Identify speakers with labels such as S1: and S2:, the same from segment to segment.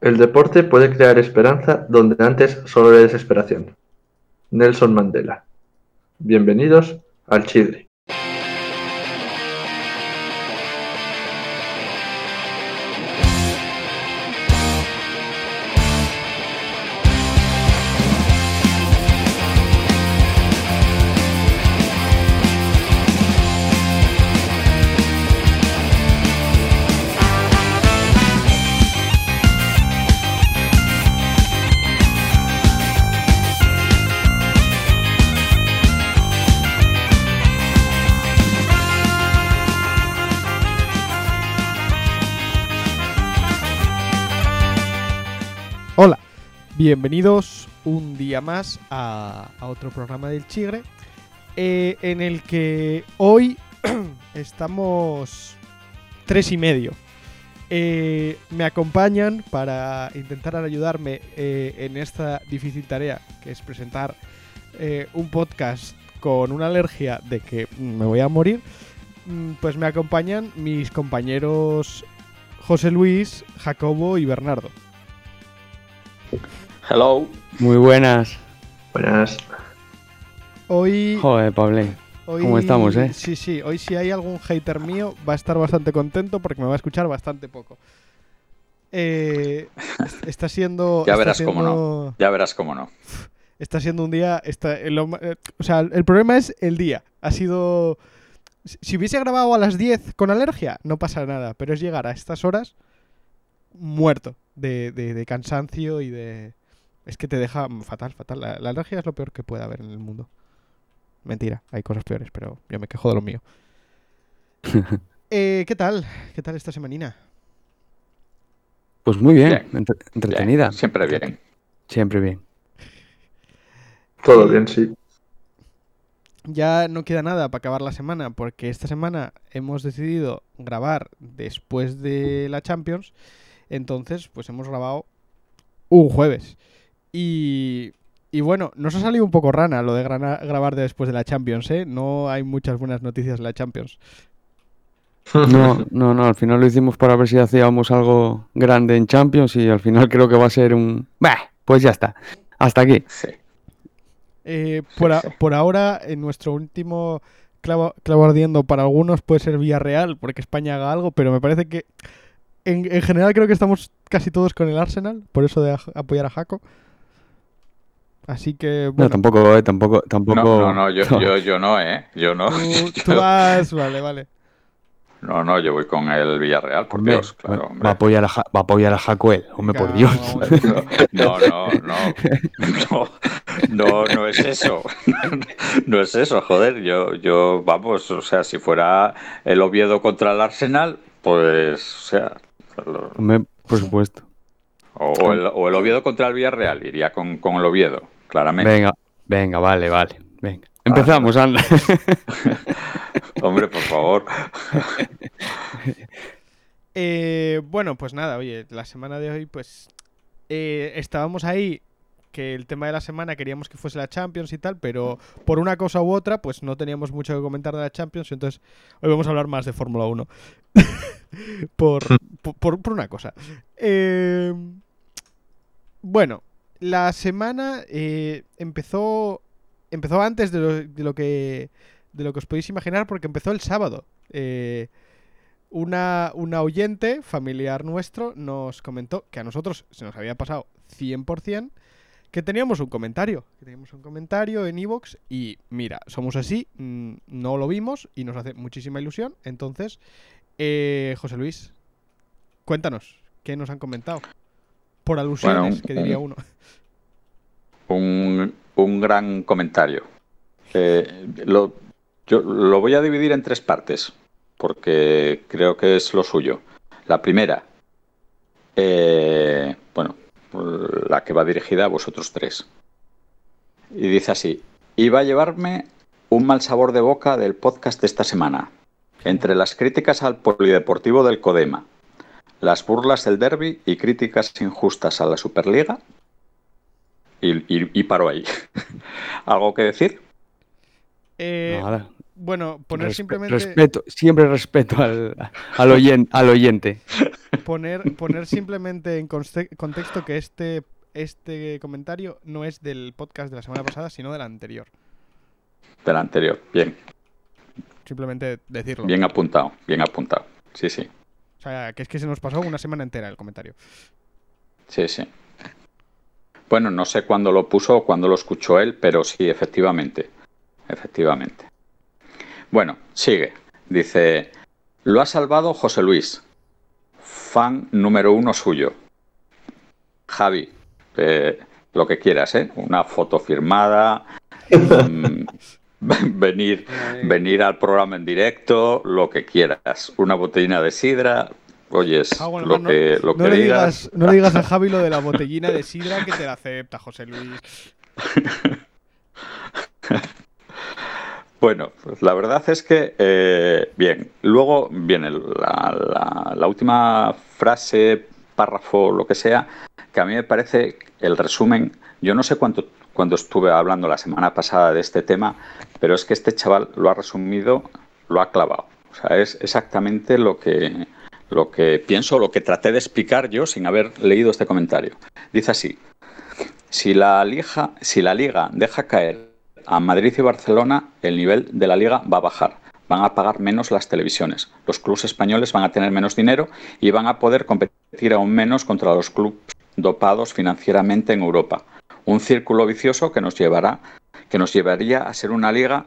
S1: El deporte puede crear esperanza donde antes solo era desesperación. Nelson Mandela. Bienvenidos al Chile.
S2: Bienvenidos un día más a, otro programa del Chigre, eh, en el que hoy estamos tres y medio. Eh, me acompañan para intentar ayudarme eh, en esta difícil tarea, que es presentar un podcast con una alergia de que me voy a morir. Mm, Pues me acompañan mis compañeros José Luis, Jacobo y Bernardo.
S3: Hello.
S4: Muy buenas.
S1: Buenas.
S2: Hoy,
S4: Joder, Pablo.
S2: hoy-
S4: ¿cómo estamos, eh?
S2: Sí, sí, hoy si hay algún hater mío va a estar bastante contento porque me va a escuchar bastante poco. Eh, est- está siendo...
S3: Ya verás cómo no. Ya verás cómo no.
S2: Está siendo un día... Está, eh, o sea, el problema es el día. Ha sido... Si si hubiese grabado a las 10 con alergia, no pasa nada. Pero es llegar a estas horas muerto de, de- de cansancio y de... Es que te deja fatal, fatal. La, la alergia es lo peor que puede haber en el mundo. Mentira, hay cosas peores, pero yo me quejo de lo mío. Eh, ¿Qué tal? ¿Qué tal esta semanina?
S4: Pues muy bien,
S3: Bien,
S4: entre-
S3: Bien,
S4: entretenida.
S3: Siempre bien.
S4: Siempre bien.
S1: Todo bien, sí.
S2: Ya no queda nada para acabar la semana, porque esta semana hemos decidido grabar después de la Champions. Entonces, pues hemos grabado un jueves. Y, y bueno, nos ha salido un poco rana lo de grabar después de la Champions, ¿eh? No hay muchas buenas noticias de la Champions.
S4: No, no, no, al final lo hicimos para ver si hacíamos algo grande en Champions y al final creo que va a ser un... Bah, pues ya está. Hasta aquí.
S3: Sí.
S2: Eh, por, a- por ahora, en nuestro último clavo, clavo ardiendo para algunos puede ser Villarreal, porque España haga algo, pero me parece que en, en general creo que estamos casi todos con el Arsenal, por eso de apoyar a Jaco. Así que,
S4: No,
S2: bueno,
S4: tampoco, eh, tampoco, tampoco...
S3: No, no, no, yo, yo, yo no, ¿eh? Yo no.
S2: tú, tú vas... Vale, vale.
S3: No, no, yo voy con el Villarreal, por
S4: Hombre,
S3: Dios, claro,
S4: va,
S3: hombre.
S4: va a apoyar a, Ja- va a apoyar a Jacoel. Hombre, por Dios.
S3: No, no, no, no, no, no es eso, no es eso, joder, yo, yo, vamos, o sea, si fuera el Oviedo contra el Arsenal, pues, o sea, lo-
S4: Hombre, por supuesto.
S3: O, o el, o el Oviedo contra el Villarreal, iría con, con el Oviedo, claramente.
S4: Venga, venga, vale, vale. Venga. Empezamos, anda.
S3: Hombre, por favor.
S2: Eh, bueno, pues nada, oye, la semana de hoy, pues eh, estábamos ahí, que el tema de la semana queríamos que fuese la Champions y tal, pero por una cosa u otra, pues no teníamos mucho que comentar de la Champions, entonces hoy vamos a hablar más de Fórmula 1. por, por, por- una cosa. Eh, bueno, la semana eh, empezó empezó antes de lo, de lo que de lo que os podéis imaginar porque empezó el sábado. Eh, una, una oyente familiar nuestro nos comentó que a nosotros se nos había pasado 100% que teníamos un comentario. Que teníamos un comentario en Evox y mira, somos así, mm, no lo vimos y nos hace muchísima ilusión. Entonces, eh, José Luis, cuéntanos, ¿qué nos han comentado? Por alusiones,
S3: un-
S2: que diría uno.
S3: un, un gran comentario. Eh, lo, yo lo voy a dividir en tres partes, porque creo que es lo suyo. La primera, eh, bueno, la que va dirigida a vosotros tres. Y dice así, iba a llevarme un mal sabor de boca del podcast de esta semana. Entre las críticas al polideportivo del Codema, las burlas del derby y críticas injustas a la Superliga, y, y, y paro ahí. ¿Algo que decir?
S2: Eh,
S4: Nada.
S2: bueno, poner
S4: Respe-
S2: simplemente...
S4: Respeto, siempre respeto al, al, oyen- al oyente.
S2: poner, poner simplemente en contexto que este, este comentario no es del podcast de la semana pasada, sino del anterior.
S3: Del anterior. Bien,
S2: Simplemente decirlo.
S3: bien apuntado, bien apuntado. Sí, sí,
S2: O sea, que es que se nos pasó una semana entera el comentario.
S3: sí, sí. Bueno, no sé cuándo lo puso o cuándo lo escuchó él, pero sí, efectivamente. Efectivamente. Bueno, sigue. Dice, lo ha salvado José Luis, fan número uno suyo. Javi, eh, lo que quieras, ¿eh? Una foto firmada, mm, venir, venir al programa en directo, lo que quieras. Una botellina de sidra, oyes,
S2: Ah, bueno,
S3: lo
S2: no,
S3: que, lo
S2: No
S3: que
S2: le,
S3: digas.
S2: digas, no le digas a Javi lo de la botellina de sidra que te la acepta, José Luis.
S3: Bueno, pues la verdad es que, eh, bien, luego viene la, la- la última frase, párrafo, lo que sea, que a mí me parece el resumen, yo no sé cuánto cuando estuve hablando la semana pasada de este tema, pero es que este chaval lo ha resumido, lo ha clavado. O sea, es exactamente lo que, lo que pienso, lo que traté de explicar yo sin haber leído este comentario. Dice así, si la, liga, si la liga deja caer a Madrid y Barcelona, el nivel de la liga va a bajar. Van a pagar menos las televisiones. Los clubes españoles van a tener menos dinero y van a poder competir aún menos contra los clubes dopados financieramente en Europa. Un círculo vicioso que nos llevará, que nos llevaría a ser una liga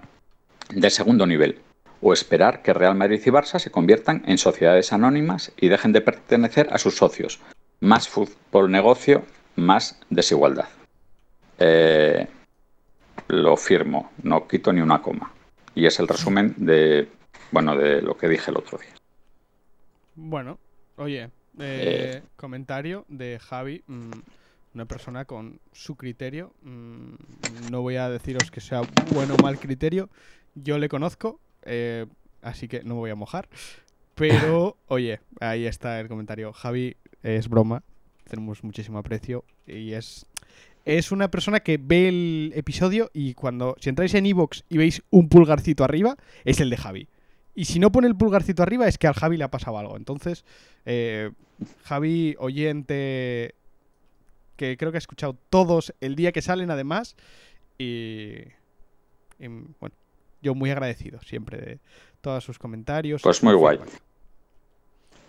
S3: de segundo nivel. O esperar que Real Madrid y Barça se conviertan en sociedades anónimas y dejen de pertenecer a sus socios. Más fútbol negocio, más desigualdad. Eh, lo firmo, no quito ni una coma. Y es el resumen de, bueno, de lo que dije el otro día.
S2: Bueno, oye, eh, comentario de Javi, mm, una persona con su criterio. mm, no voy a deciros que sea bueno o mal criterio. Yo le conozco, eh, así que no me voy a mojar. Pero, oye, ahí está el comentario. Javi es broma, tenemos muchísimo aprecio y es es una persona que ve el episodio y cuando si entráis en iVoox y veis un pulgarcito arriba, es el de Javi. Y si no pone el pulgarcito arriba es que al Javi le ha pasado algo. Entonces, eh, Javi, oyente, que creo que ha escuchado todos el día que salen además. Y, y, bueno, yo muy agradecido siempre de todos sus comentarios.
S3: Pues muy guay.
S2: feedback.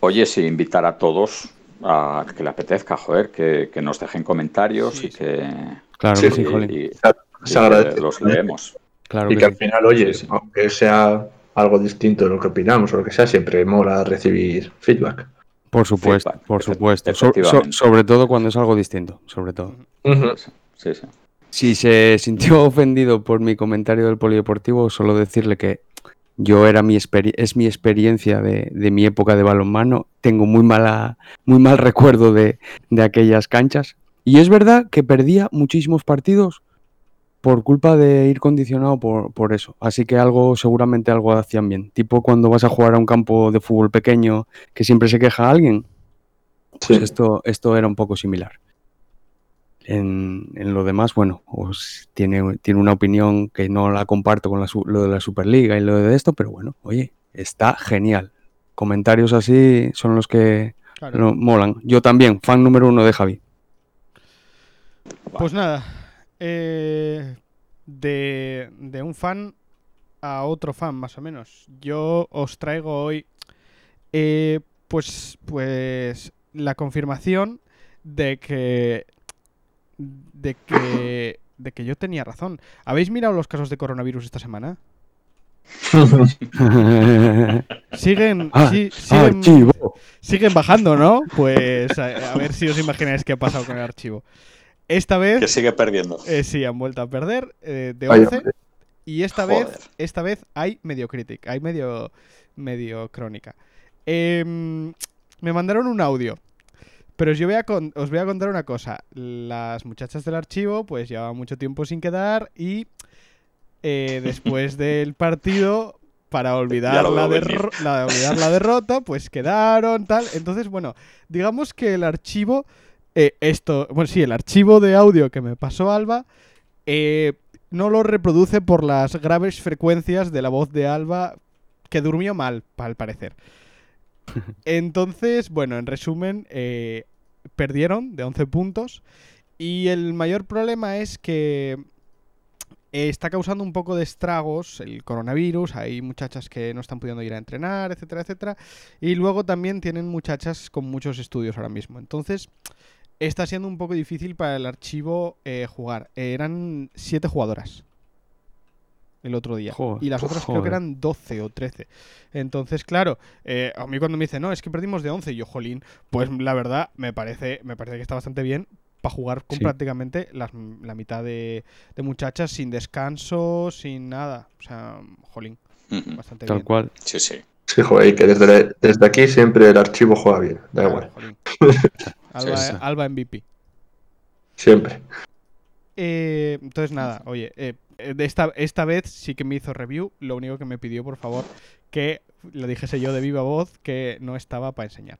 S3: Oye, sí, invitar a todos a que le apetezca, joder, que, que nos dejen comentarios
S2: Sí,
S3: y que
S4: Claro
S1: Sí,
S4: que sí,
S3: y-
S4: jolín.
S3: y-
S1: Se agradece.
S3: que los leemos.
S4: Claro
S1: Y
S4: que
S1: que al final, oye,
S3: Sí, sí.
S1: aunque sea algo distinto de lo que opinamos o lo que sea, siempre mola recibir feedback.
S4: Por supuesto,
S3: Feedback,
S4: por supuesto. So- so-
S3: efectivamente.
S4: sobre todo cuando es algo distinto, sobre todo.
S3: Sí, sí.
S4: Si se sintió ofendido por mi comentario del polideportivo, solo decirle que yo era mi es mi experiencia de, de mi época de balonmano. Tengo muy mala, muy mal recuerdo de, de aquellas canchas. Y es verdad que perdía muchísimos partidos por culpa de ir condicionado por, por eso. Así que algo, seguramente algo hacían bien. Tipo cuando vas a jugar a un campo de fútbol pequeño que siempre se queja alguien. Pues
S1: Sí.
S4: esto, esto era un poco similar. En, en lo demás, bueno, pues tiene, tiene una opinión que no la comparto con la lo de la Superliga y lo de esto, pero bueno, oye, está genial. Comentarios así son los que
S2: Claro.
S4: molan. Yo también, fan número uno de Javi.
S2: Pues nada, eh, de, de un fan a otro fan, más o menos. Yo os traigo hoy, eh, pues, pues, la confirmación de que, de que, de que yo tenía razón. ¿Habéis mirado los casos de coronavirus esta semana? Siguen,
S4: Ah,
S2: sí, siguen,
S4: Archivo.
S2: siguen bajando, ¿no? Pues a, a ver si os imagináis qué ha pasado con el archivo. Esta vez
S3: Que sigue perdiendo.
S2: eh, sí, han vuelto a perder eh, de
S1: Vaya,
S2: 11
S1: hombre.
S2: y esta
S3: Joder.
S2: vez esta vez hay medio critic, hay medio medio crónica. Em, me mandaron un audio. Pero os, yo voy a con- os voy a contar una cosa. Las muchachas del archivo pues llevaban mucho tiempo sin quedar y eh, después del partido para olvidar la,
S3: veo venir.
S2: derro- la- olvidar la derrota pues quedaron tal. Entonces bueno, digamos que el archivo eh, esto, bueno sí, el archivo de audio que me pasó Alba eh, no lo reproduce por las graves frecuencias de la voz de Alba que durmió mal, al parecer. Entonces, bueno, en resumen, eh, perdieron de 11 puntos. Y el mayor problema es que eh, está causando un poco de estragos el coronavirus. Hay muchachas que no están pudiendo ir a entrenar, etcétera, etcétera. Y luego también tienen muchachas con muchos estudios ahora mismo. Entonces, está siendo un poco difícil para el archivo eh, jugar. Eran 7 jugadoras el otro día.
S4: Joder,
S2: y las otras creo que eran 12 o 13. Entonces, claro, eh, a mí cuando me dicen, no, es que perdimos de 11, y yo, jolín, pues la verdad me parece, me parece que está bastante bien para jugar con
S4: Sí.
S2: prácticamente las- la mitad de, de muchachas sin descanso, sin nada. O sea, jolín,
S3: Ujú.
S2: bastante
S4: Tal
S2: bien.
S4: cual.
S3: Sí, sí.
S1: Sí, joder, y que desde, desde aquí siempre el archivo juega bien, da
S2: Claro,
S1: igual.
S2: Alba,
S3: sí.
S2: Alba MVP.
S1: siempre.
S2: Eh, entonces nada, oye, eh, eh, de esta, esta vez sí que me hizo review. Lo único que me pidió, por favor, que lo dijese yo de viva voz que no estaba para enseñar.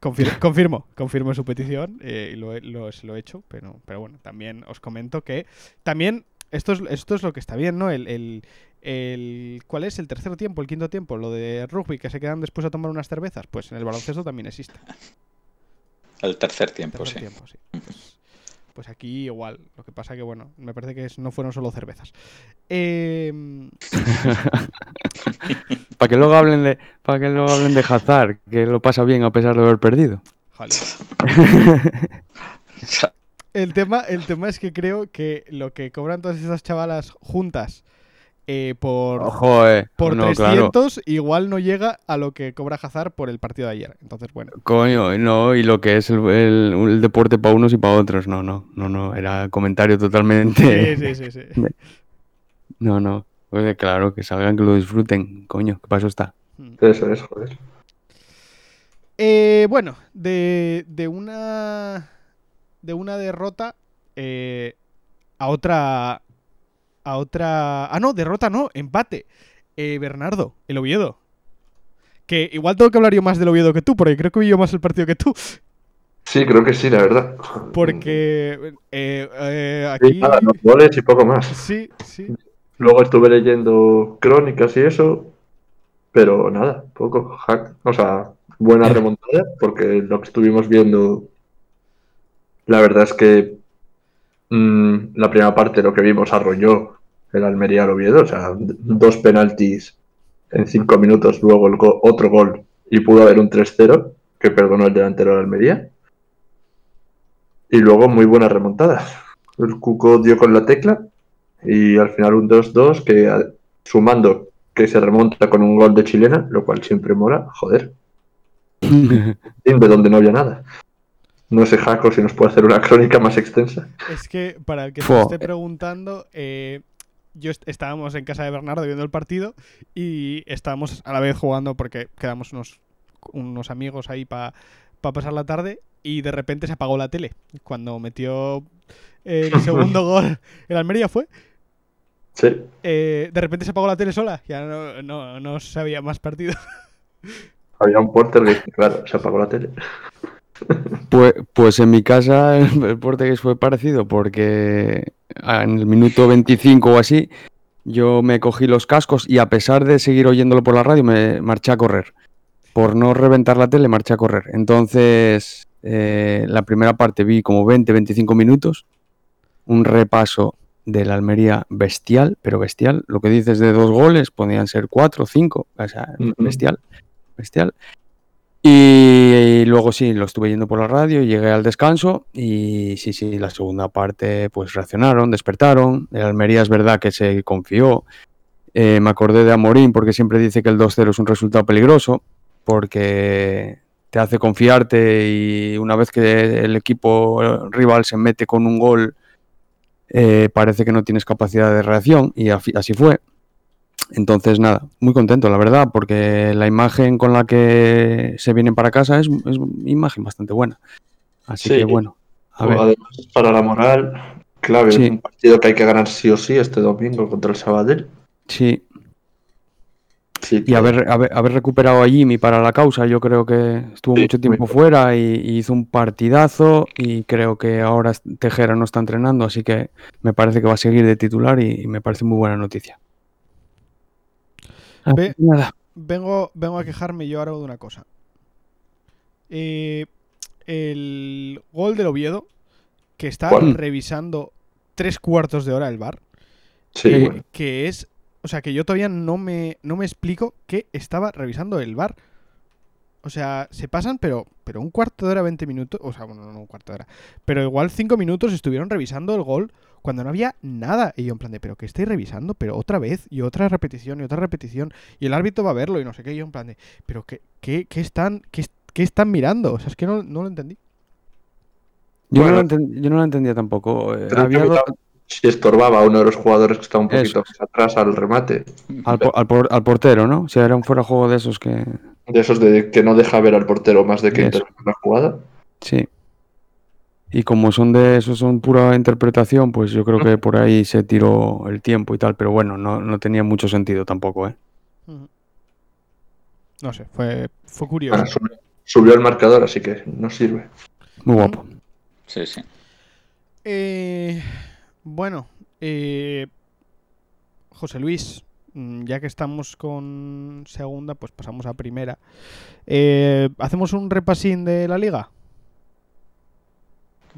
S2: Confir- confirmo, confirmo su petición eh, y lo, he- lo- lo he hecho, pero, pero bueno, también os comento que también esto es, esto es lo que está bien, ¿no? El, el- el- ¿Cuál es el tercer tiempo, el quinto tiempo? Lo de rugby, que se quedan después a tomar unas cervezas, pues en el baloncesto también existe.
S3: El tercer tiempo,
S2: Tercer
S3: sí.
S2: tiempo, sí. Pues, pues aquí igual. Lo que pasa que, bueno, me parece que no fueron solo cervezas. Em,
S4: Para que luego hablen de, para que luego hablen de Hazard, que lo pasa bien a pesar de haber perdido.
S2: joder. El tema, el tema es que creo que lo que cobran todas esas chavalas juntas eh, por,
S4: Ojo, eh.
S2: por
S4: no, claro.
S2: 300 igual no llega a lo que cobra Hazard por el partido de ayer. Entonces, bueno.
S4: Coño, no, y lo que es el, el- el deporte para unos y para otros, no, no, no, no, era comentario
S2: Sí,
S4: totalmente.
S2: sí, sí, sí.
S4: No, no, Oye, claro, que salgan, que lo disfruten, coño, ¿qué paso está?
S2: Mm.
S1: Eso es, joder.
S2: Eh, bueno, de, de una de una derrota eh, a otra a otra ah no derrota no empate Eh, Bernardo el Oviedo que igual tengo que hablar yo más del Oviedo que tú porque creo que vi yo más el partido que tú
S1: Sí, creo que sí, la verdad.
S2: porque eh, eh,
S1: Sí,
S2: aquí
S1: nada, los goles y poco más.
S2: sí sí
S1: Luego estuve leyendo crónicas y eso, pero nada, poco. Hack, o sea, buena remontada, porque lo que estuvimos viendo, la verdad es que mm, la primera parte lo que vimos arrolló el Almería al Oviedo, o sea, dos penaltis en cinco minutos, luego el go- otro gol y pudo haber un 3-0 que perdonó el delantero de Almería. Y luego muy buena remontada. El Cuco dio con la tecla y al final un 2-2 que a- sumando que se remonta con un gol de chilena, lo cual siempre mola, joder, de donde no había nada. No sé, Jaco, si nos puede hacer una crónica más extensa.
S2: Es que, para el que se esté preguntando, eh, yo est- estábamos en casa de Bernardo viendo el partido y estábamos a la vez jugando porque quedamos unos, unos amigos ahí para pasar la tarde y de repente se apagó la tele. Cuando metió el segundo gol, el Almería fue,
S1: Sí,
S2: eh, de repente se apagó la tele sola, ya no, no, no sabía más partido.
S1: había un porter que, claro, se apagó la tele.
S4: Pues, pues en mi casa el, el Portugués fue parecido porque en el minuto 25 o así yo me cogí los cascos y a pesar de seguir oyéndolo por la radio me marché a correr. Por no reventar la tele marché a correr. Entonces eh, la primera parte vi como 20-25 minutos, un repaso de la Almería bestial, pero bestial. Lo que dices de dos goles podían ser cuatro, cinco, o sea, bestial, bestial. Y, luego sí, lo estuve yendo por la radio, llegué al descanso y sí, sí, la segunda parte pues reaccionaron, despertaron. El Almería es verdad que se confió. Eh, me acordé de Amorín porque siempre dice que el 2-0 es un resultado peligroso porque te hace confiarte y una vez que el equipo rival se mete con un gol eh, parece que no tienes capacidad de reacción y así fue. Entonces, nada, muy contento, la verdad, porque la imagen con la que se vienen para casa es, es una imagen bastante buena. Así
S1: Sí.
S4: que bueno, a ver.
S1: Además, para la moral, clave,
S4: Sí.
S1: es un partido que hay que ganar sí o sí este domingo contra el Sabadell.
S4: Sí,
S1: Sí,
S4: y haber, haber, haber recuperado a Jimmy para la causa, yo creo que estuvo mucho tiempo fuera y, y hizo un partidazo y creo que ahora Tejera no está entrenando, así que me parece que va a seguir de titular y, y me parece muy buena noticia. Así
S2: Ve-
S4: nada,
S2: vengo, vengo a quejarme yo ahora de una cosa. Eh, el gol del Oviedo, que está
S1: ¿Cuál?
S2: revisando tres cuartos de hora el bar,
S1: Sí,
S4: Eh,
S1: bueno.
S2: que es. O sea, que yo todavía no me, no me explico qué estaba revisando el bar. O sea, se pasan, pero, pero un cuarto de hora, 20 minutos. O sea, bueno, no un cuarto de hora. Pero igual cinco minutos estuvieron revisando el gol cuando no había nada. Y yo en plan de, ¿pero qué estáis revisando? Pero otra vez, y otra repetición, y otra repetición. Y el árbitro va a verlo, y no sé qué. Y yo en plan de, ¿pero qué, qué, qué están, qué, qué están mirando? O sea, es que no, no lo entendí.
S4: Yo, no, lo enten- yo no lo entendía tampoco. eh,
S1: Pero
S4: había
S1: tam- si estorbaba a uno de los jugadores que está un poquito
S4: Eso.
S1: más atrás al remate,
S4: al, po- al por- al portero, ¿no? O sea, era un fuera juego de esos que.
S1: De esos de que no deja ver al portero más de que
S4: Eso.
S1: interrumpe la jugada.
S4: Sí. Y como son de esos, son pura interpretación, pues yo creo que por ahí se tiró el tiempo y tal. Pero bueno, no, no tenía mucho sentido tampoco, ¿eh?
S2: No sé, fue, fue curioso.
S1: Ahora subió, subió el marcador, así que no sirve.
S4: Muy guapo.
S3: Sí, sí.
S2: Eh, bueno, eh, José Luis, ya que estamos con segunda, pues pasamos a primera. Eh, ¿Hacemos un repasín de la liga?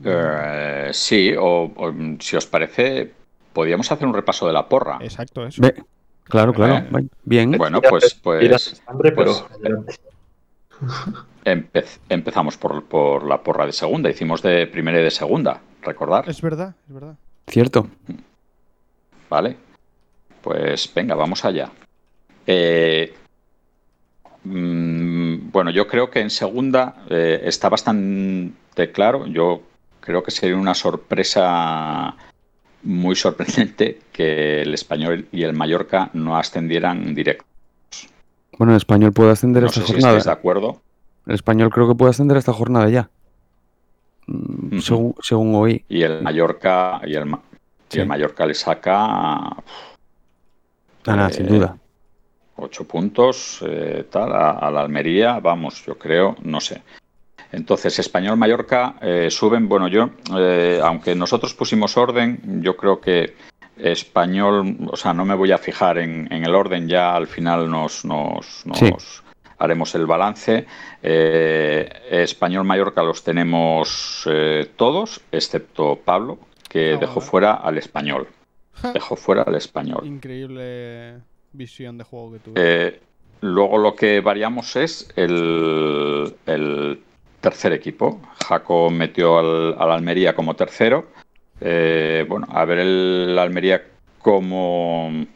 S3: Eh, sí, o, o, si os parece, podríamos hacer un repaso de la porra.
S2: Exacto, eso.
S4: Claro, claro.
S3: Eh,
S4: Bien.
S3: Bueno, pues, pues
S1: hambre, pero
S3: pues- empe- empezamos por, por la porra de segunda. Hicimos de primera y de segunda, recordar.
S2: Es verdad, es verdad.
S4: Cierto.
S3: Vale. Pues venga, vamos allá. Eh, mm, bueno, yo creo que en segunda eh, está bastante claro. Yo creo que sería una sorpresa muy sorprendente que el español y el Mallorca no ascendieran directo.
S4: Bueno, el español puede ascender
S3: No
S4: esta
S3: sé si
S4: jornada.
S3: de acuerdo.
S4: El español creo que puede ascender esta jornada ya. Mm, según, según oí.
S3: Y el Mallorca y el, y el Mallorca le saca
S4: Ah, nada,
S3: Eh,
S4: sin duda.
S3: ocho puntos eh, tal, a, a la Almería, vamos, yo creo, no sé. Entonces, Español Mallorca eh, suben, bueno, yo, eh, aunque nosotros pusimos orden, yo creo que Español, o sea, no me voy a fijar en, en el orden, ya al final nos, nos, nos
S4: Sí.
S3: haremos el balance. Eh, Español Mallorca los tenemos eh, todos, excepto Pablo, que
S2: Ah,
S3: dejó
S2: bueno.
S3: fuera al español. Dejó fuera al español.
S2: Increíble visión de juego que tuve.
S3: Eh, luego lo que variamos es el, el tercer equipo. Jaco metió al, al Almería como tercero. Eh, bueno, a ver el Almería como...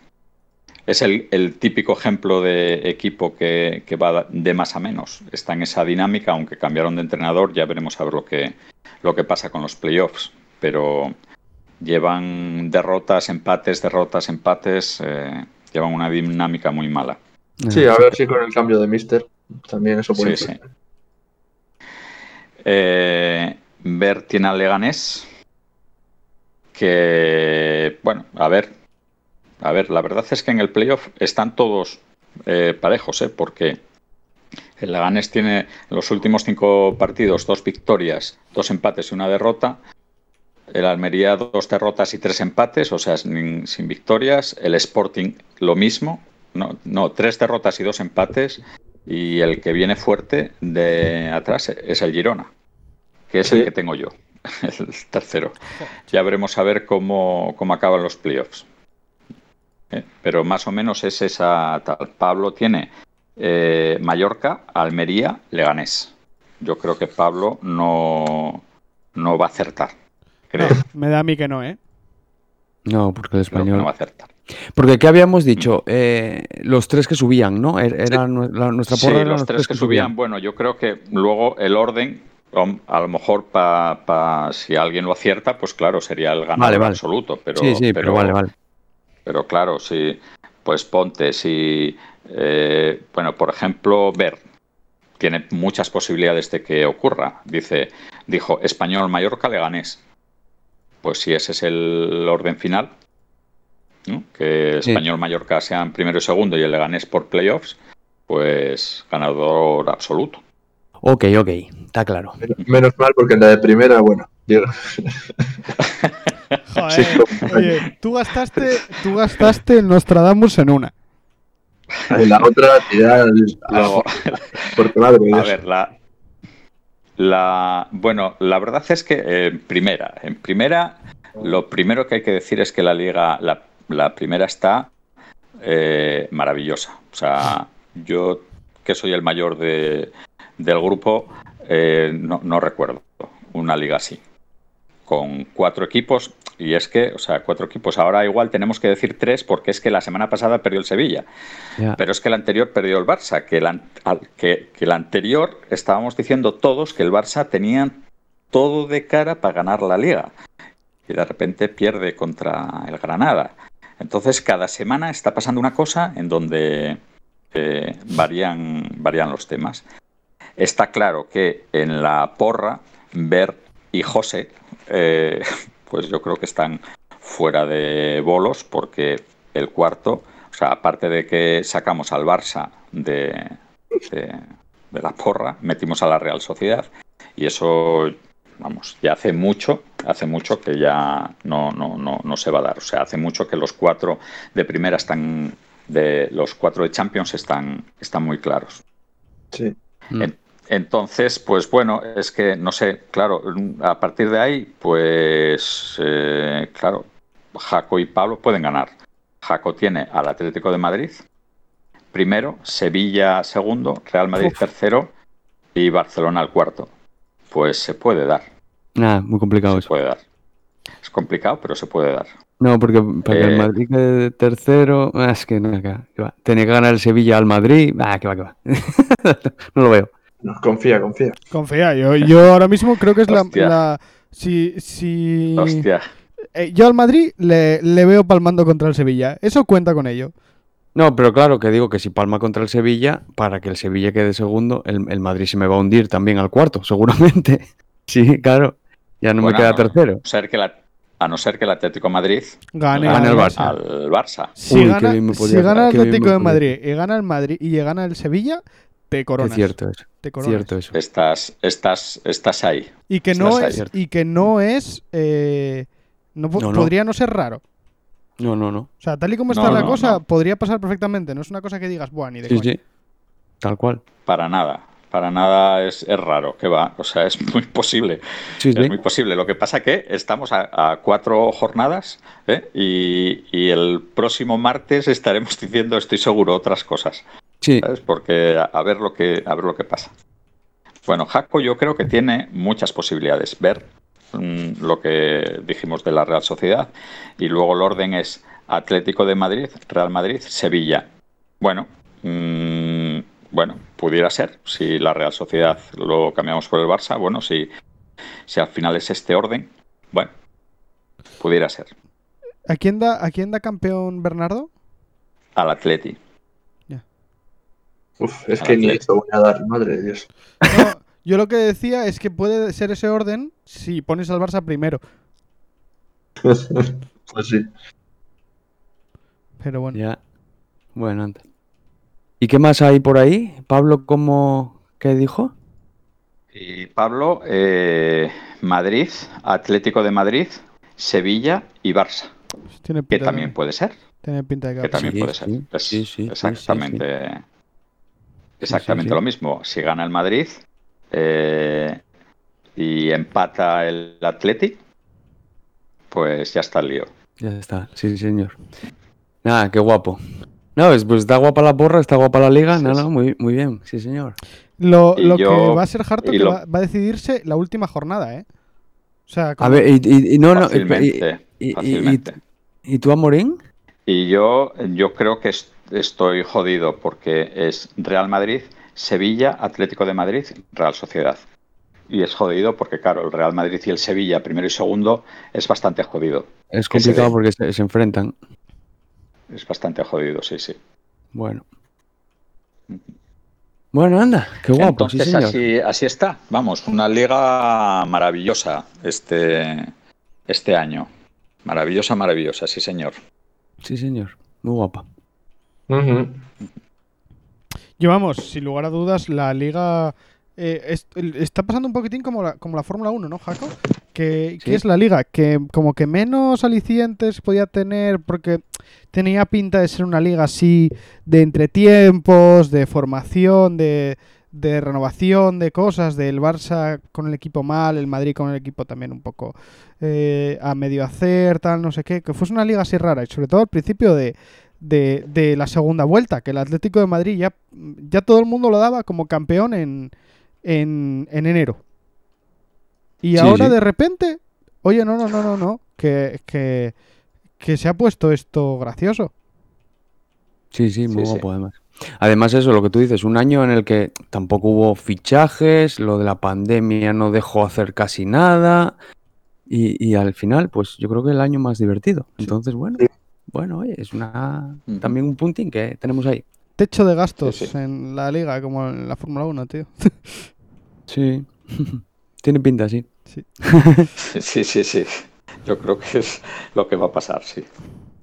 S3: Es el, el típico ejemplo de equipo que, que va de más a menos. Está en esa dinámica, aunque cambiaron de entrenador, ya veremos a ver lo que, lo que pasa con los playoffs. Pero llevan derrotas, empates, derrotas, empates. eh, llevan una dinámica muy mala.
S1: Sí, a ver si con el cambio de Mister también eso puede
S3: Sí, sí.
S1: influir.
S3: Eh, ver tiene al Leganés. Que, bueno, a ver. A ver, la verdad es que en el playoff están todos eh, parejos, ¿eh? Porque el Leganés tiene en los últimos cinco partidos dos victorias, dos empates y una derrota. El Almería dos derrotas y tres empates, o sea, sin, sin victorias. El Sporting lo mismo. No, no, tres derrotas y dos empates. Y el que viene fuerte de atrás es el Girona, que es el que tengo yo, el tercero. Ya veremos a ver cómo, cómo acaban los playoffs. Eh, Pero más o menos es esa tal. Pablo tiene eh, Mallorca, Almería, Leganés. Yo creo que Pablo no, no va a acertar. Creo,
S2: No, me da a mí que no, ¿eh?
S4: No, porque el español.
S3: no va a acertar.
S4: Porque ¿qué habíamos dicho? Eh, los tres que subían, ¿no? Er- Era la- nuestra
S3: Sí,
S4: porra eran
S3: los tres que subían, bueno, yo creo que luego el orden, a lo mejor para si alguien lo acierta, pues claro, sería el ganador
S4: Vale, vale.
S3: absoluto. Pero,
S4: sí, sí, pero, vale, vale.
S3: Pero claro, si, pues ponte, si, eh, bueno, por ejemplo, Ver tiene muchas posibilidades de que ocurra. Dice, dijo Español, Mallorca, Leganés. Pues si ese es el orden final, ¿no? que
S4: Sí.
S3: Español, Mallorca sean primero y segundo y el Leganés por playoffs, pues ganador absoluto.
S4: Ok, ok, está claro.
S1: Men- Menos mal porque en la de primera, bueno,
S2: Joder.
S1: Sí,
S2: Oye, tú gastaste, tú gastaste el Nostradamus en una.
S1: En la otra tirar al- a-
S3: Luego,
S1: por tu madre.
S3: a ver, la, la. Bueno, la verdad es que eh, en primera, en primera, lo primero que hay que decir es que la liga, la, la primera está eh, maravillosa. O sea, yo que soy el mayor de, del grupo, eh, no, no recuerdo una liga así. Con cuatro equipos, y es que, o sea, cuatro equipos. Ahora igual tenemos que decir tres, porque es que la semana pasada perdió el Sevilla. Pero es que el anterior perdió el Barça, que al- que, que el anterior estábamos diciendo todos que el Barça tenía todo de cara para ganar la liga. Y de repente pierde contra el Granada. Entonces cada semana está pasando una cosa en donde eh, varían, varían los temas. Está claro que en la porra, Ver y José, eh, pues yo creo que están fuera de bolos porque el cuarto, o sea, aparte de que sacamos al Barça de, de, de la porra, metimos a la Real Sociedad y eso, vamos, ya hace mucho, hace mucho que ya no, no, no, no se va a dar. O sea, hace mucho que los cuatro de primera están, de los cuatro de Champions están, están muy claros.
S1: Sí.
S4: Mm.
S3: En- Entonces, pues bueno, es que no sé, claro, a partir de ahí, pues eh, claro, Jaco y Pablo pueden ganar. Jaco tiene al Atlético de Madrid primero, Sevilla segundo, Real Madrid
S2: Uf.
S3: tercero y Barcelona al cuarto. Pues se puede dar,
S4: Nada, muy complicado
S3: se
S4: eso.
S3: puede dar. Es complicado, pero se puede dar.
S4: No, porque para que
S3: Eh,
S4: el Madrid quede tercero, ah, es que no, que, va. Tiene que ganar el Sevilla al Madrid, ah, que va, que va. no lo veo.
S1: No, confía, confía.
S2: Confía, yo, yo ahora mismo creo que es la, si, si
S3: Hostia,
S2: eh, yo al Madrid le, le veo palmando contra el Sevilla. Eso cuenta con ello.
S4: No, pero claro que digo que si palma contra el Sevilla, para que el Sevilla quede segundo, el, el Madrid se me va a hundir también al cuarto, seguramente. Sí, claro. Ya no
S3: Bueno,
S4: me queda
S3: no.
S4: tercero.
S3: a, ser que la- a no ser que el Atlético de Madrid
S2: Gane,
S4: Gane el
S2: al
S4: Barça.
S3: al Barça.
S2: Si,
S4: Uy,
S2: gana, si gana el Atlético de Madrid y gana el Madrid y gana el Sevilla, te
S4: Es
S2: coronas.
S4: cierto eso.
S2: te coronas.
S4: Cierto eso.
S3: Estás, estás, estás ahí.
S2: Y que no
S3: Estás
S2: es,
S3: ahí.
S2: y que no es eh, no,
S4: No, no.
S2: podría no ser raro.
S4: No, no, no.
S2: O sea, tal y como está
S3: No,
S2: la
S3: no,
S2: cosa,
S3: no.
S2: podría pasar perfectamente. No es una cosa que digas, buah, ni de
S4: Sí,
S2: coña".
S4: sí. Tal cual.
S3: Para nada. Para nada es, es raro que va. O sea, es muy posible.
S4: Sí,
S3: Es
S4: sí.
S3: muy posible. Lo que pasa que estamos a, a cuatro jornadas ¿eh? y, y el próximo martes estaremos diciendo, estoy seguro, otras cosas.
S4: Sí,
S3: ¿sabes? Porque a, a ver lo que, a ver lo que pasa. Bueno, Jaco yo creo que tiene muchas posibilidades. Ver mm, lo que dijimos de la Real Sociedad y luego el orden es Atlético de Madrid, Real Madrid, Sevilla. Bueno, mm, bueno, pudiera ser. Si la Real Sociedad lo cambiamos por el Barça, bueno, si, si al final es este orden, bueno, pudiera ser.
S2: ¿A quién da, a quién da campeón Bernardo?
S3: Al Atleti.
S1: Uf, es que ni eso voy a dar, madre de Dios.
S2: No, yo lo que decía es que puede ser ese orden si pones al Barça primero.
S1: pues sí.
S2: Pero bueno.
S4: ya. Bueno, anda. ¿Y qué más hay por ahí? Pablo, ¿cómo qué dijo?
S3: Y Pablo, eh, Madrid, Atlético de Madrid, Sevilla y Barça.
S2: Tiene
S3: Que también
S2: de,
S3: puede ser.
S2: tiene pinta de que
S3: Que también
S4: Sí,
S3: puede ser.
S4: sí,
S3: Es
S4: sí, sí, sí,
S3: exactamente, exactamente
S4: sí.
S3: lo mismo. Si gana el Madrid eh, y empata el Atleti, pues ya está el lío.
S4: Ya está, sí, señor. Nada, qué guapo. No, es- pues está guapa la porra, está guapa la liga.
S3: Sí,
S4: no,
S3: sí.
S4: no, muy, muy bien, sí, señor.
S2: Lo, lo que va a ser harto
S3: y
S2: que
S3: lo-
S2: va, va a decidirse la última jornada, ¿eh? O sea,
S4: A ver, y, y- y no, no, y-
S3: fácilmente,
S4: y, y- y-
S3: fácilmente.
S4: ¿y tú, Amorín?
S3: Y yo, yo creo que es- estoy jodido porque es Real Madrid, Sevilla, Atlético de Madrid, Real Sociedad. Y es jodido porque, claro, el Real Madrid y el Sevilla, primero y segundo, es bastante jodido.
S4: Es
S3: se
S4: complicado porque se, se enfrentan.
S3: Es bastante jodido, sí, sí.
S4: Bueno. Bueno, anda, qué guapo, sí,
S3: Entonces
S4: señor.
S3: así, así está. Vamos, una liga maravillosa este, este año. Maravillosa, maravillosa, sí, señor.
S4: Sí, señor. Muy guapa.
S1: Ujú.
S2: Yo vamos, sin lugar a dudas, la liga eh, es- está pasando un poquitín como la, como la Fórmula 1, ¿no, Jaco? Que,
S4: Sí.
S2: que es la liga, que como que menos alicientes podía tener porque tenía pinta de ser una liga así de entretiempos, de formación, de, de renovación de cosas, del Barça con el equipo mal, el Madrid con el equipo también un poco eh, a medio hacer, tal, no sé qué, que fuese una liga así rara y sobre todo al principio de, de, de la segunda vuelta, que el Atlético de Madrid ya, ya todo el mundo lo daba como campeón en, en, en enero. Y
S4: Sí,
S2: ahora
S4: sí.
S2: de repente, oye, no, no, no, no, no, que, que, que se ha puesto esto gracioso.
S4: Sí, sí, muy
S3: Sí, sí.
S4: guapo además. Además eso, lo que tú dices, un año en el que tampoco hubo fichajes, lo de la pandemia no dejó hacer casi nada y, y al final, pues yo creo que el año más divertido. Entonces, bueno,
S1: Sí.
S4: Bueno, oye, es una también un puntín que tenemos ahí.
S2: Techo de gastos
S3: Sí, sí.
S2: en la liga, como en la Fórmula 1, tío.
S4: Sí, tiene pinta, sí.
S3: Sí, sí, sí. Yo creo que es lo que va a pasar, sí.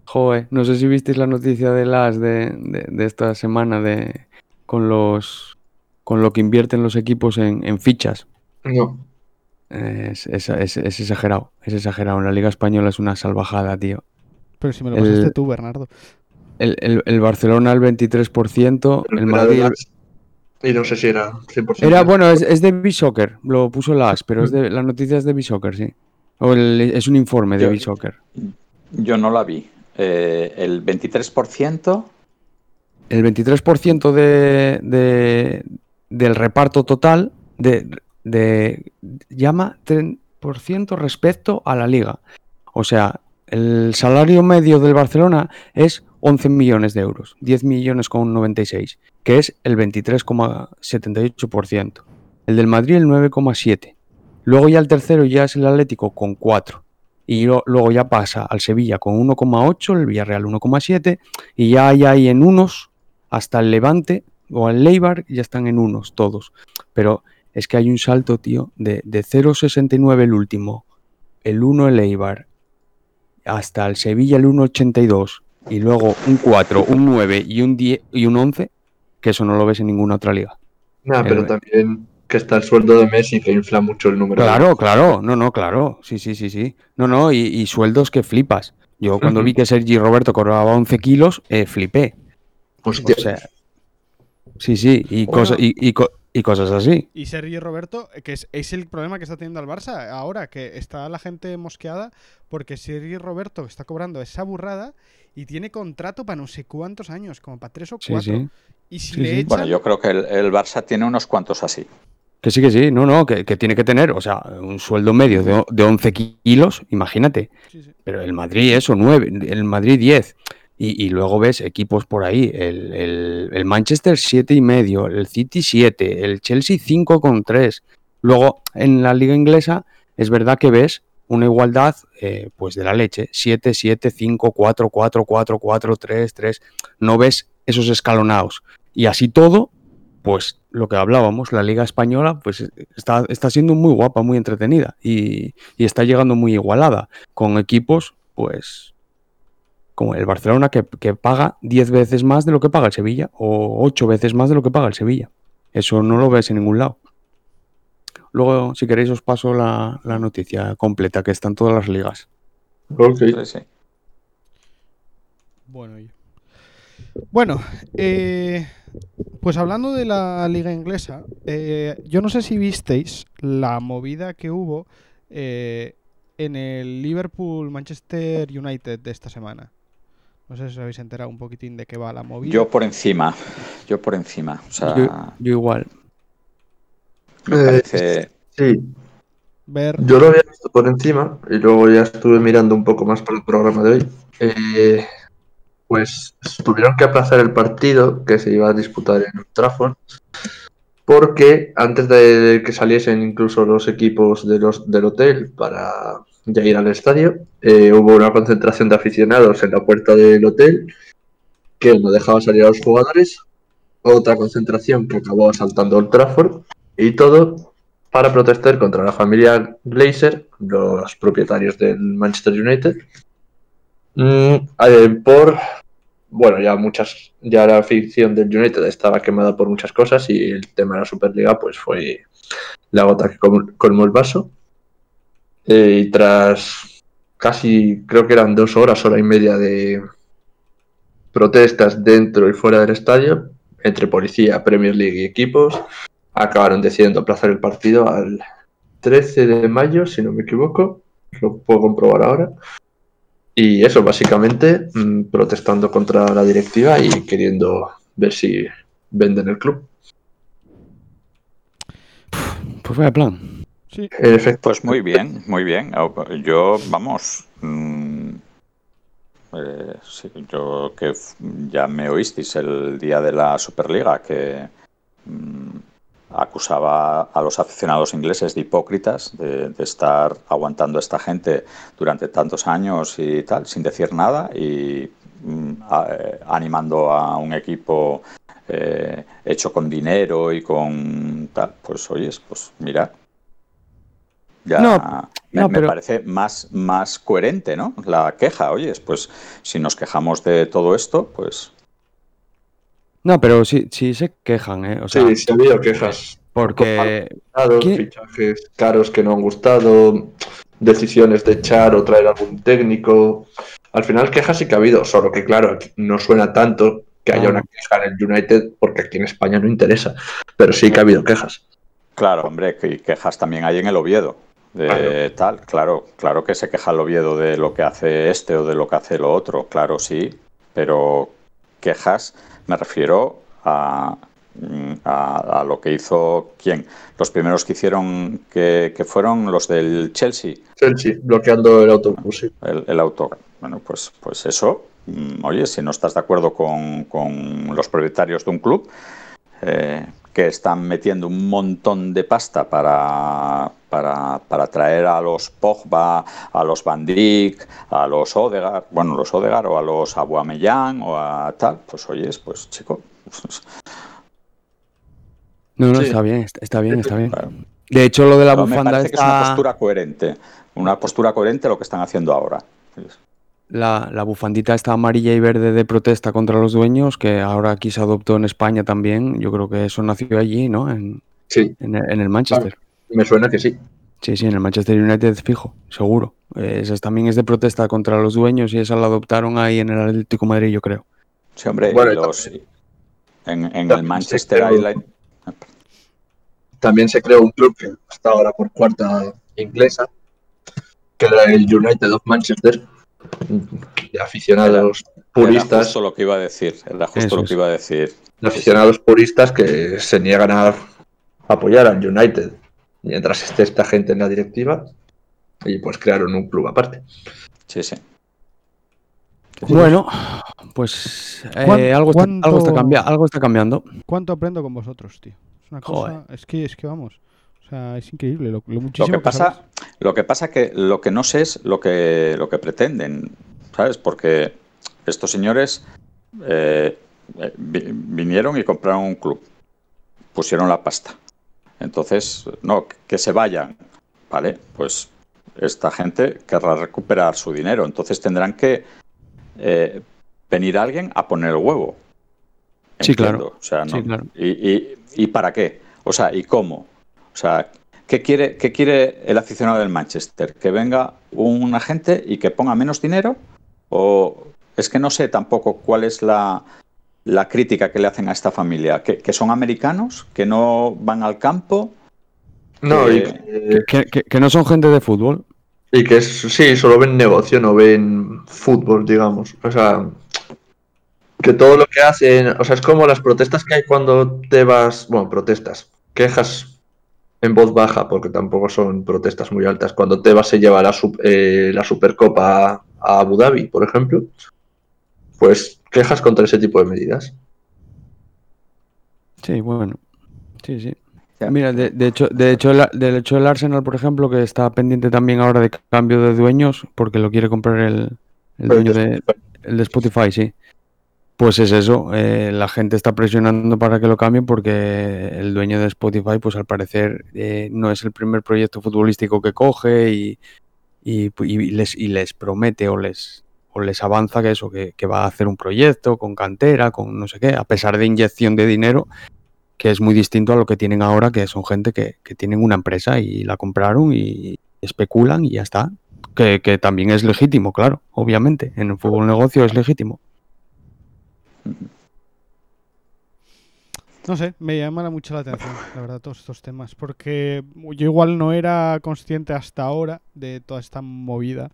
S4: Joder, no sé si visteis la noticia de las de, de- de esta semana de con los con lo que invierten los equipos en, en fichas.
S1: No.
S4: Es, es- es- es exagerado, es exagerado. La Liga Española es una salvajada, tío.
S2: Pero si me lo
S4: El-
S2: pasaste tú, Bernardo.
S4: El, el- el Barcelona el 23%, el Madrid...
S1: Y no sé si era 100%.
S4: Era, bueno, es, es de B-Soccer, lo puso las, pero es de, la noticia es de B-Soccer, sí. O el- es un informe de B-Soccer.
S3: Yo no la vi. Eh, el 23%,
S4: El 23% de, de- del reparto total de, de llama 3% respecto a la liga. O sea, el salario medio del Barcelona es 11 millones de euros, 10 millones con 96, que es el 23,78%. El del Madrid el 9,7. Luego ya el tercero ya es el Atlético con 4. Y luego ya pasa al Sevilla con 1,8, el Villarreal 1,7 y ya hay ahí en unos hasta el Levante o el Leibar ya están en unos todos. Pero es que hay un salto, tío, de, de 0,69 el último, el 1 el Eibar, hasta el Sevilla el 1,82 y luego un 4, un 9 y un 10 y un 11, que eso no lo ves en ninguna otra liga.
S1: Nah, pero también que está el sueldo de Messi que infla mucho el número.
S4: Claro, claro, no, no, claro, sí, sí, sí, sí. No, no, y, y sueldos que flipas. Yo cuando vi que Sergi Roberto cobraba 11 kilos, eh, flipé.
S1: Hostia.
S4: O sea, sí, sí, y, cosas, y, y cosas así.
S2: Y Sergio Roberto, eh, que es, es el problema que está teniendo el Barça ahora, que está la gente mosqueada porque Sergio Roberto está cobrando esa burrada y tiene contrato para no sé cuántos años, como para tres o
S4: Sí,
S2: cuatro.
S4: sí.
S2: Y si
S4: Sí,
S2: le
S4: sí.
S2: echan,
S3: bueno, yo creo que el, el Barça tiene unos cuantos así.
S4: Que sí, que sí, no, no, que, que tiene que tener, o sea, un sueldo medio de, de 11 kilos, imagínate.
S2: Sí, sí.
S4: Pero el Madrid eso, 9, el Madrid 10. Y, y luego ves equipos por ahí, el, el, el Manchester 7 y medio, el City 7, el Chelsea 5 con 3. Luego en la liga inglesa es verdad que ves una igualdad eh, pues de la leche, 7, 7, 5, 4, 4, 4, 4, 3, 3. No ves esos escalonados. Y así todo, pues lo que hablábamos, la liga española pues está, está siendo muy guapa, muy entretenida y, y está llegando muy igualada, con equipos pues como el Barcelona que, que paga 10 veces más de lo que paga el Sevilla o 8 veces más de lo que paga el Sevilla. Eso no lo ves en ningún lado. Luego, si queréis, os paso la, la noticia completa, que están todas las ligas.
S1: Ok.
S3: Sí, sí.
S2: Bueno, bueno eh, pues hablando de la liga inglesa, eh, yo no sé si visteis la movida que hubo eh, en el Liverpool-Manchester United de esta semana. No sé si os habéis enterado un poquitín de qué va la movida.
S3: Yo por encima, yo por encima. O sea,
S4: Yo, yo igual.
S3: me
S1: Eh,
S3: parece...
S1: Sí,
S2: Ver,
S1: yo lo había visto por encima y luego ya estuve mirando un poco más para el programa de hoy. Eh, pues tuvieron que aplazar el partido que se iba a disputar en Trafford porque antes de que saliesen incluso los equipos de los, del hotel para ya ir al estadio, eh, hubo una concentración de aficionados en la puerta del hotel que no dejaba salir a los jugadores, otra concentración que acabó asaltando Old Trafford. Y todo para protestar contra la familia Glazer, los propietarios del Manchester United, mm, eh, por, bueno, ya muchas, ya la afición del United estaba quemada por muchas cosas y el tema de la Superliga pues fue la gota que col- colmó el vaso. Eh, y tras casi, creo que eran dos horas, hora y media de protestas dentro y fuera del estadio, entre policía, Premier League y equipos, acabaron decidiendo aplazar el partido al 13 de mayo, si no me equivoco. Lo puedo comprobar ahora. Y eso, básicamente, mm, protestando contra la directiva y queriendo ver si venden el club.
S4: Pues vaya plan.
S2: Sí.
S3: Pues muy bien, muy bien. Yo, vamos, mm, eh, sí, yo que ya me oísteis el día de la Superliga que mm, acusaba a los aficionados ingleses de hipócritas, de, de estar aguantando a esta gente durante tantos años y tal, sin decir nada y mm, a- eh, animando a un equipo eh, hecho con dinero y con tal, pues oyes, pues mira. Ya
S4: No,
S3: me,
S4: no,
S3: me
S4: pero-
S3: parece más, más coherente, ¿no? La queja, oyes, pues si nos quejamos de todo esto, pues
S4: No, pero sí, sí se quejan, ¿eh? O sea,
S1: sí, sí ha habido quejas.
S4: porque
S1: fichajes caros que no han gustado, decisiones de echar o traer algún técnico. Al final quejas sí que ha habido, solo que claro, no suena tanto que haya
S4: Ah.
S1: una queja en el United porque aquí en España no interesa, pero sí que ha habido quejas.
S3: claro, hombre, que quejas también hay en el Oviedo. De
S1: Claro.
S3: tal, claro, claro que se queja el Oviedo de lo que hace este o de lo que hace lo otro, claro, sí, pero quejas me refiero a, mm, a, a lo que hizo quién. Los primeros que hicieron que, que fueron los del Chelsea,
S1: Chelsea, bloqueando el autobús. sí.
S3: el, el autor. Bueno, pues, pues eso, mm, oye, si no estás de acuerdo con, con los propietarios de un club eh, que están metiendo un montón de pasta para, para, para traer a los Pogba, a los Van Dijk, a los Odegaard, bueno, los Odegaard o a los Aubameyang o a tal, pues oyes, pues chico,
S4: no, no,
S1: Sí.
S4: está bien, está, está bien, está bien.
S3: claro.
S4: De hecho, lo de la
S3: Pero me
S4: bufanda
S3: parece que es una postura coherente, una postura coherente lo que están haciendo ahora.
S4: La, la bufandita esta amarilla y verde de protesta contra los dueños, que ahora aquí se adoptó en España también, yo creo que eso nació allí, ¿no? En,
S1: Sí,
S4: en el, en el Manchester.
S1: me suena que sí.
S4: Sí, sí, en el Manchester United fijo, seguro. Esa también es de protesta contra los dueños y esa la adoptaron ahí en el Atlético de Madrid, yo creo.
S3: Sí, hombre, y
S1: Bueno,
S3: los, en, en el Manchester
S1: creó-
S3: la-
S1: También se creó un club que está ahora por cuarta inglesa, que era el United of Manchester, de aficionados
S3: Era
S1: puristas,
S3: justo lo que iba a decir, era justo
S4: Eso
S3: lo que iba a decir.
S1: de aficionados puristas que se niegan a apoyar al United mientras esté esta gente en la directiva y pues crearon un club aparte.
S3: Sí, sí.
S4: Bueno, pues eh,
S2: ¿Cuán-
S4: algo, está, algo, está
S2: cuánto-
S4: cambia- algo está cambiando.
S2: ¿Cuánto aprendo con vosotros, tío? Es una cosa. Es que, es que vamos. Sea, es increíble lo, lo
S3: Lo
S2: muchísimo
S3: que pasa,
S2: sabéis.
S3: lo que pasa que lo que no sé es lo que lo que pretenden, ¿sabes? Porque estos señores eh, vi- vinieron y compraron un club, pusieron la pasta. Entonces, no, que se vayan, ¿vale? Pues esta gente querrá recuperar su dinero, entonces tendrán que eh, venir alguien a poner el huevo.
S4: Sí,
S3: Entiendo,
S4: claro.
S3: O sea, no-
S4: Sí, claro.
S3: ¿Y, y, y para qué? O sea, ¿y cómo? O sea, ¿qué quiere, ¿qué quiere el aficionado del Manchester? ¿Que venga un agente y que ponga menos dinero? ¿O es que no sé tampoco cuál es la, la crítica que le hacen a esta familia? ¿Que, que son americanos? ¿Que no van al campo?
S1: No, y que,
S4: Que, que- que no son gente de fútbol.
S1: y que es, sí, solo ven negocio, no ven fútbol, digamos. O sea, que todo lo que hacen, o sea, es como las protestas que hay cuando te vas, bueno, protestas, quejas en voz baja, porque tampoco son protestas muy altas, cuando te vas se lleva la, eh, la Supercopa a, a Abu Dhabi, por ejemplo, pues quejas contra ese tipo de medidas.
S4: Sí, bueno. Sí, sí.
S3: Ya.
S4: Mira, de, de hecho, de hecho, el, del hecho el Arsenal, por ejemplo, que está pendiente también ahora de cambio de dueños, porque lo quiere comprar el, el dueño de, el de Spotify, sí. Pues es eso, eh, la gente está presionando para que lo cambien porque el dueño de Spotify, pues al parecer eh, no es el primer proyecto futbolístico que coge y, y, y les, y les promete o les, o les avanza que eso, que, va a hacer un proyecto con cantera, con no sé qué, a pesar de inyección de dinero, que es muy distinto a lo que tienen ahora, que son gente que, que tienen una empresa y la compraron y, especulan y ya está. Que, que también es legítimo, claro, obviamente. En el fútbol negocio es legítimo.
S2: No sé, me llama mucho la atención, la verdad, todos estos temas. Porque yo igual no era consciente hasta ahora de toda esta movida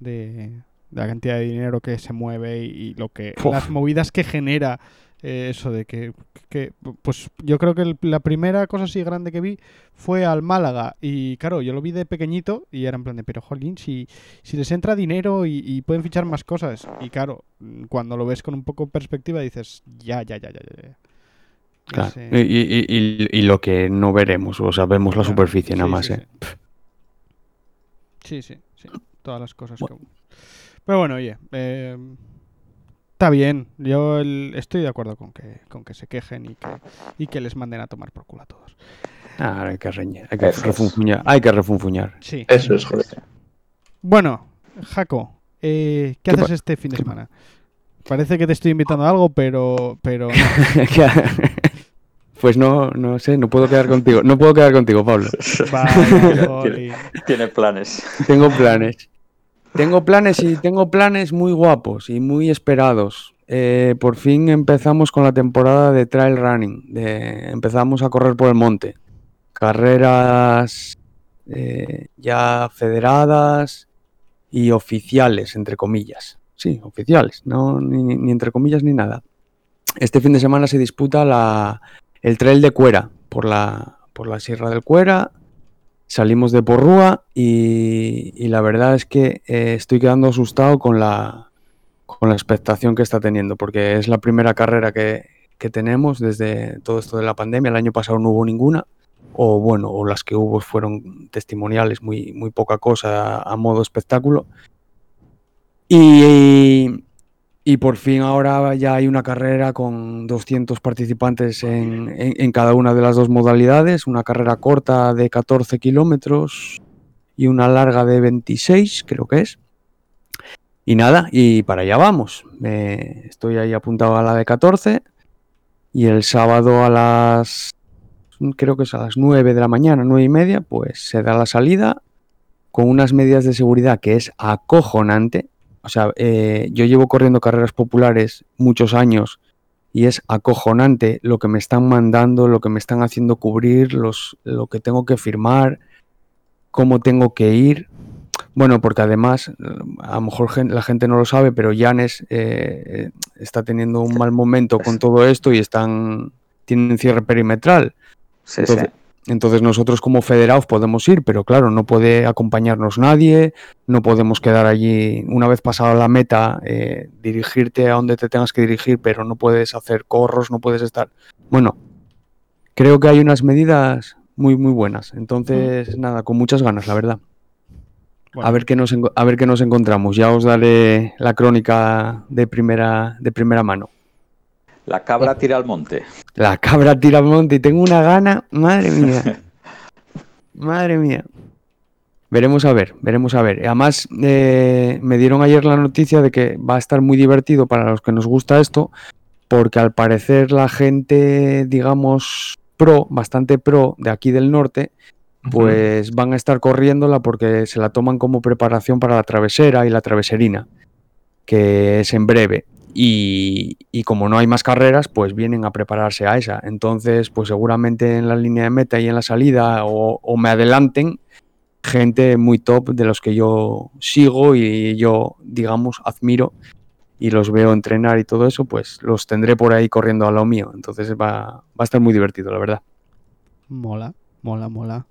S2: de, de la cantidad de dinero que se mueve y, y lo que
S4: Uf.
S2: las movidas que genera eh, eso de que, que- pues yo creo que el- la primera cosa así grande que vi fue al Málaga y claro yo lo vi de pequeñito y era en plan de pero jolín si, si les entra dinero y, y pueden fichar más cosas y claro cuando lo ves con un poco de perspectiva dices ya ya ya ya ya, ya.
S4: Claro.
S2: Ese-
S4: Y, y- y- y lo que no veremos, o sea, vemos la superficie nada más,
S2: sí,
S4: ¿eh?
S2: Sí, sí, sí. Todas las cosas
S4: Bueno.
S2: que... Pero bueno, oye, eh, está bien. Yo el- estoy de acuerdo con que, con que se quejen y que, y que les manden a tomar por culo a todos.
S4: Ah, hay que reñir, hay que
S3: Eso es.
S4: refunfuñar, hay que refunfuñar.
S2: Sí.
S1: Eso es, joder.
S2: Bueno, Jaco, eh, ¿qué,
S4: ¿Qué
S2: haces este fin de semana? Parece que te estoy invitando a algo, pero, pero
S4: pues no, no sé, no puedo quedar contigo, no puedo quedar contigo, Pablo.
S2: Vaya.
S3: Tiene planes.
S4: Tengo planes. Tengo planes y tengo planes muy guapos y muy esperados. Eh, por fin empezamos con la temporada de trail running. empezamos a correr por el monte. Carreras eh, ya federadas y oficiales, entre comillas. Sí, oficiales, no ni- ni entre comillas ni nada. Este fin de semana se disputa la, el trail de Cuera por la, por la Sierra del Cuera. Salimos de Porrúa y, y la verdad es que eh, estoy quedando asustado con la, con la expectación que está teniendo, porque es la primera carrera que, que tenemos desde todo esto de la pandemia. El año pasado no hubo ninguna, o bueno, o las que hubo fueron testimoniales, muy, muy poca cosa a modo espectáculo. Y, y por fin ahora ya hay una carrera con 200 participantes en, en- en cada una de las dos modalidades, una carrera corta de 14 kilómetros y una larga de 26, creo que es. Y nada, y para allá vamos. Eh, estoy ahí apuntado a la de 14 y el sábado a las, creo que es a las 9 de la mañana, 9 y media, pues se da la salida con unas medidas de seguridad que es acojonante. O sea, eh, yo llevo corriendo carreras populares muchos años y es acojonante lo que me están mandando, lo que me están haciendo cubrir, los, lo que tengo que firmar, cómo tengo que ir. Bueno, porque además, a lo mejor la gente no lo sabe, pero Janes eh, eh, está teniendo un mal momento con todo esto y están tienen cierre perimetral.
S3: Sí,
S4: Entonces,
S3: sí.
S4: Entonces nosotros como federados podemos ir, pero claro, no puede acompañarnos nadie, no podemos quedar allí una vez pasada la meta, eh, dirigirte a donde te tengas que dirigir, pero no puedes hacer corros, no puedes estar... Bueno, creo que hay unas medidas muy, muy buenas. Entonces, nada, con muchas ganas, la verdad.
S2: Bueno,
S4: A ver qué nos a ver qué nos encontramos. Ya os daré la crónica de primera de primera mano.
S3: La cabra tira al monte.
S4: La cabra tira al monte y tengo una gana, madre mía. Madre mía. Veremos a ver, veremos a ver. Además, eh, me dieron ayer la noticia de que va a estar muy divertido para los que nos gusta esto, porque al parecer la gente, digamos, pro, bastante pro de aquí del norte, pues van a estar corriéndola porque se la toman como preparación para la travesera y la traveserina, que es en breve. Y, y como no hay más carreras, pues vienen a prepararse a esa. Entonces, pues seguramente en la línea de meta y en la salida o, o me adelanten gente muy top de los que yo sigo y yo, digamos, admiro y los veo entrenar y todo eso, pues los tendré por ahí corriendo a lo mío. Entonces va, va a estar muy divertido, la verdad.
S2: mola, mola, mola.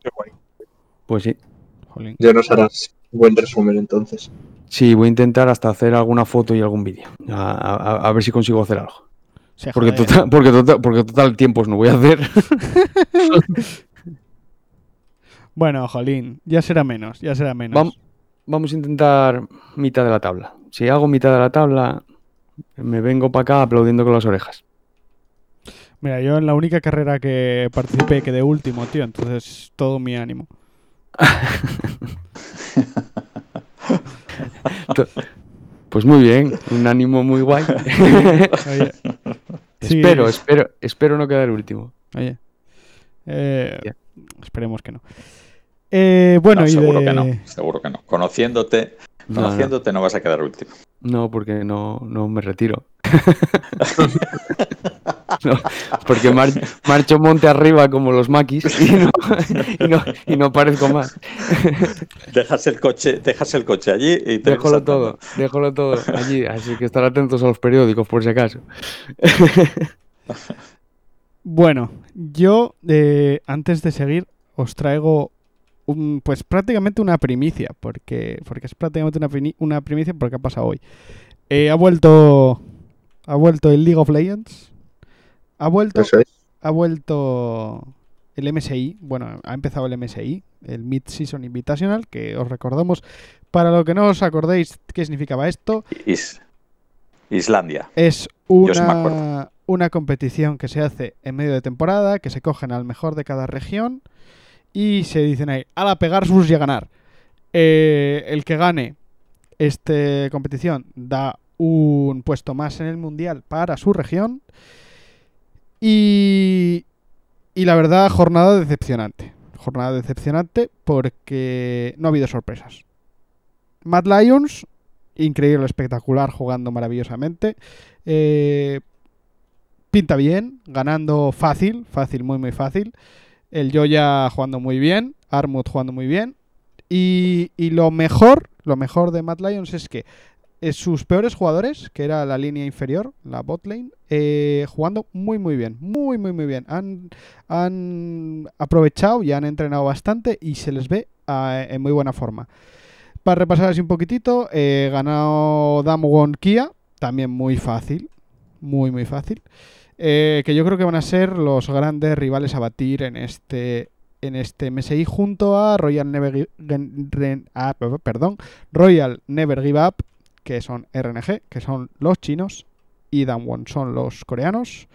S4: Pues sí.
S2: Jolín.
S1: Ya nos harás buen resumen entonces.
S4: Sí, voy a intentar hasta hacer alguna foto y algún vídeo. A, a- a ver si consigo hacer algo. Porque total, porque total, porque total tiempos no voy a hacer.
S2: Bueno, jolín, ya será menos, ya será menos.
S4: Vam- Vamos a intentar mitad de la tabla. Si hago mitad de la tabla, me vengo para acá aplaudiendo con las orejas.
S2: Mira, yo en la única carrera que participé quedé último, tío, entonces todo mi ánimo.
S4: Pues muy bien, un ánimo muy guay.
S2: Oye, sí,
S4: espero, espero, espero no quedar último.
S2: Oye, eh, esperemos que no. Eh, bueno,
S3: No,
S2: y
S3: seguro
S2: de-
S3: que no, seguro que no. Conociéndote,
S4: No,
S3: conociéndote no vas a quedar último.
S4: No, porque no, no me retiro. No, porque mar- marcho monte arriba como los maquis y no, y no, y no parezco más.
S3: Dejas el coche, dejas el coche allí y te
S4: Déjalo todo, déjalo todo allí. Así que estar atentos a los periódicos por si acaso.
S2: Bueno, yo eh, antes de seguir os traigo un, pues prácticamente una primicia, porque, porque es prácticamente una primicia porque ha pasado hoy. Eh, ha vuelto ha vuelto el League of Legends, ha vuelto
S1: es.
S2: ha vuelto el MSI, bueno, ha empezado el MSI, el Mid-Season Invitational, que os recordamos, para lo que no os acordéis qué significaba esto,
S3: Is- Islandia.
S2: es una, una competición que se hace en medio de temporada, que se cogen al mejor de cada región y se dicen ahí, a la pegar sus y a ganar. Eh, el que gane esta competición da un puesto más en el mundial para su región y, y la verdad, jornada decepcionante. Jornada decepcionante porque no ha habido sorpresas. Mad Lions, increíble, espectacular, jugando maravillosamente. Eh, pinta bien, ganando fácil, fácil, muy, muy fácil. El Joya jugando muy bien, Armut jugando muy bien. Y, y lo mejor, lo mejor de Mad Lions es que sus peores jugadores, que era la línea inferior, la bot lane, eh, jugando muy muy bien, muy muy muy bien. Han, han aprovechado y han entrenado bastante y se les ve ah, en muy buena forma. Para repasar así un poquitito, eh, ganado Damwon Kia, también muy fácil, muy muy fácil. Eh, que yo creo que van a ser los grandes rivales a batir en este en este MSI junto a Royal Never, ah, perdón, Royal Never Give Up, que son RNG, que son los chinos, y Damwon son los coreanos.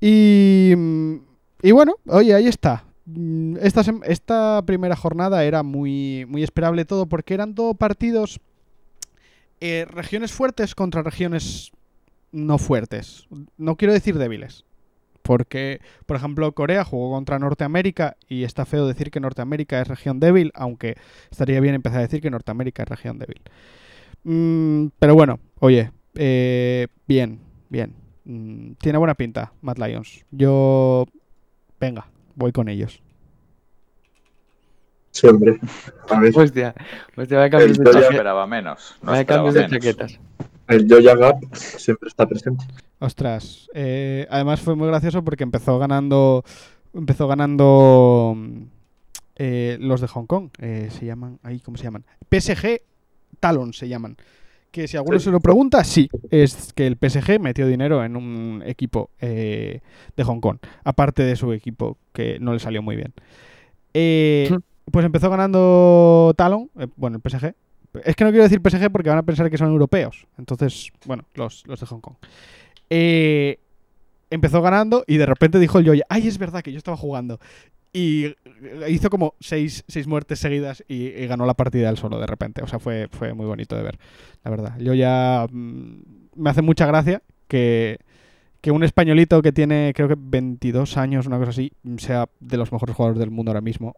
S2: Y, mm, y bueno, oye, ahí está. Mm, Esta, esta primera jornada era muy, muy esperable todo porque eran todo partidos eh, regiones fuertes contra regiones no fuertes. No quiero decir débiles. Porque, por ejemplo, Corea jugó contra Norteamérica y está feo decir que Norteamérica es región débil, aunque estaría bien empezar a decir que Norteamérica es región débil. Mm, pero bueno, oye, eh, bien, bien. Mm, tiene buena pinta, Mad Lions. Yo, venga, voy con ellos.
S1: Sí, hombre. A ver,
S4: Hostia, hostia, vaya cambios de, chaquetas.
S3: esperaba menos. No
S4: Vaya
S3: esperaba
S4: cambios de
S3: menos.
S4: chaquetas.
S1: el Joya Gap siempre está presente.
S2: Ostras, eh, además fue muy gracioso porque empezó ganando, empezó ganando eh, los de Hong Kong. eh, se llaman, ahí, ¿cómo se llaman? PSG Talon se llaman. Que si alguno
S1: Sí.
S2: se lo pregunta, sí, es que el PSG metió dinero en un equipo eh, de Hong Kong, aparte de su equipo que no le salió muy bien. Eh, pues empezó ganando Talon, eh, bueno, el PSG. Es que no quiero decir PSG porque van a pensar que son europeos. Entonces, bueno, los, los de Hong Kong. Eh, empezó ganando y de repente dijo el Joya, ay, es verdad que yo estaba jugando. Y eh, hizo como seis, seis muertes seguidas y, ganó la partida él solo de repente. O sea, fue, fue muy bonito de ver, la verdad. Yo ya me hace mucha gracia que, que un españolito que tiene creo que 22 años, una cosa así, sea de los mejores jugadores del mundo ahora mismo.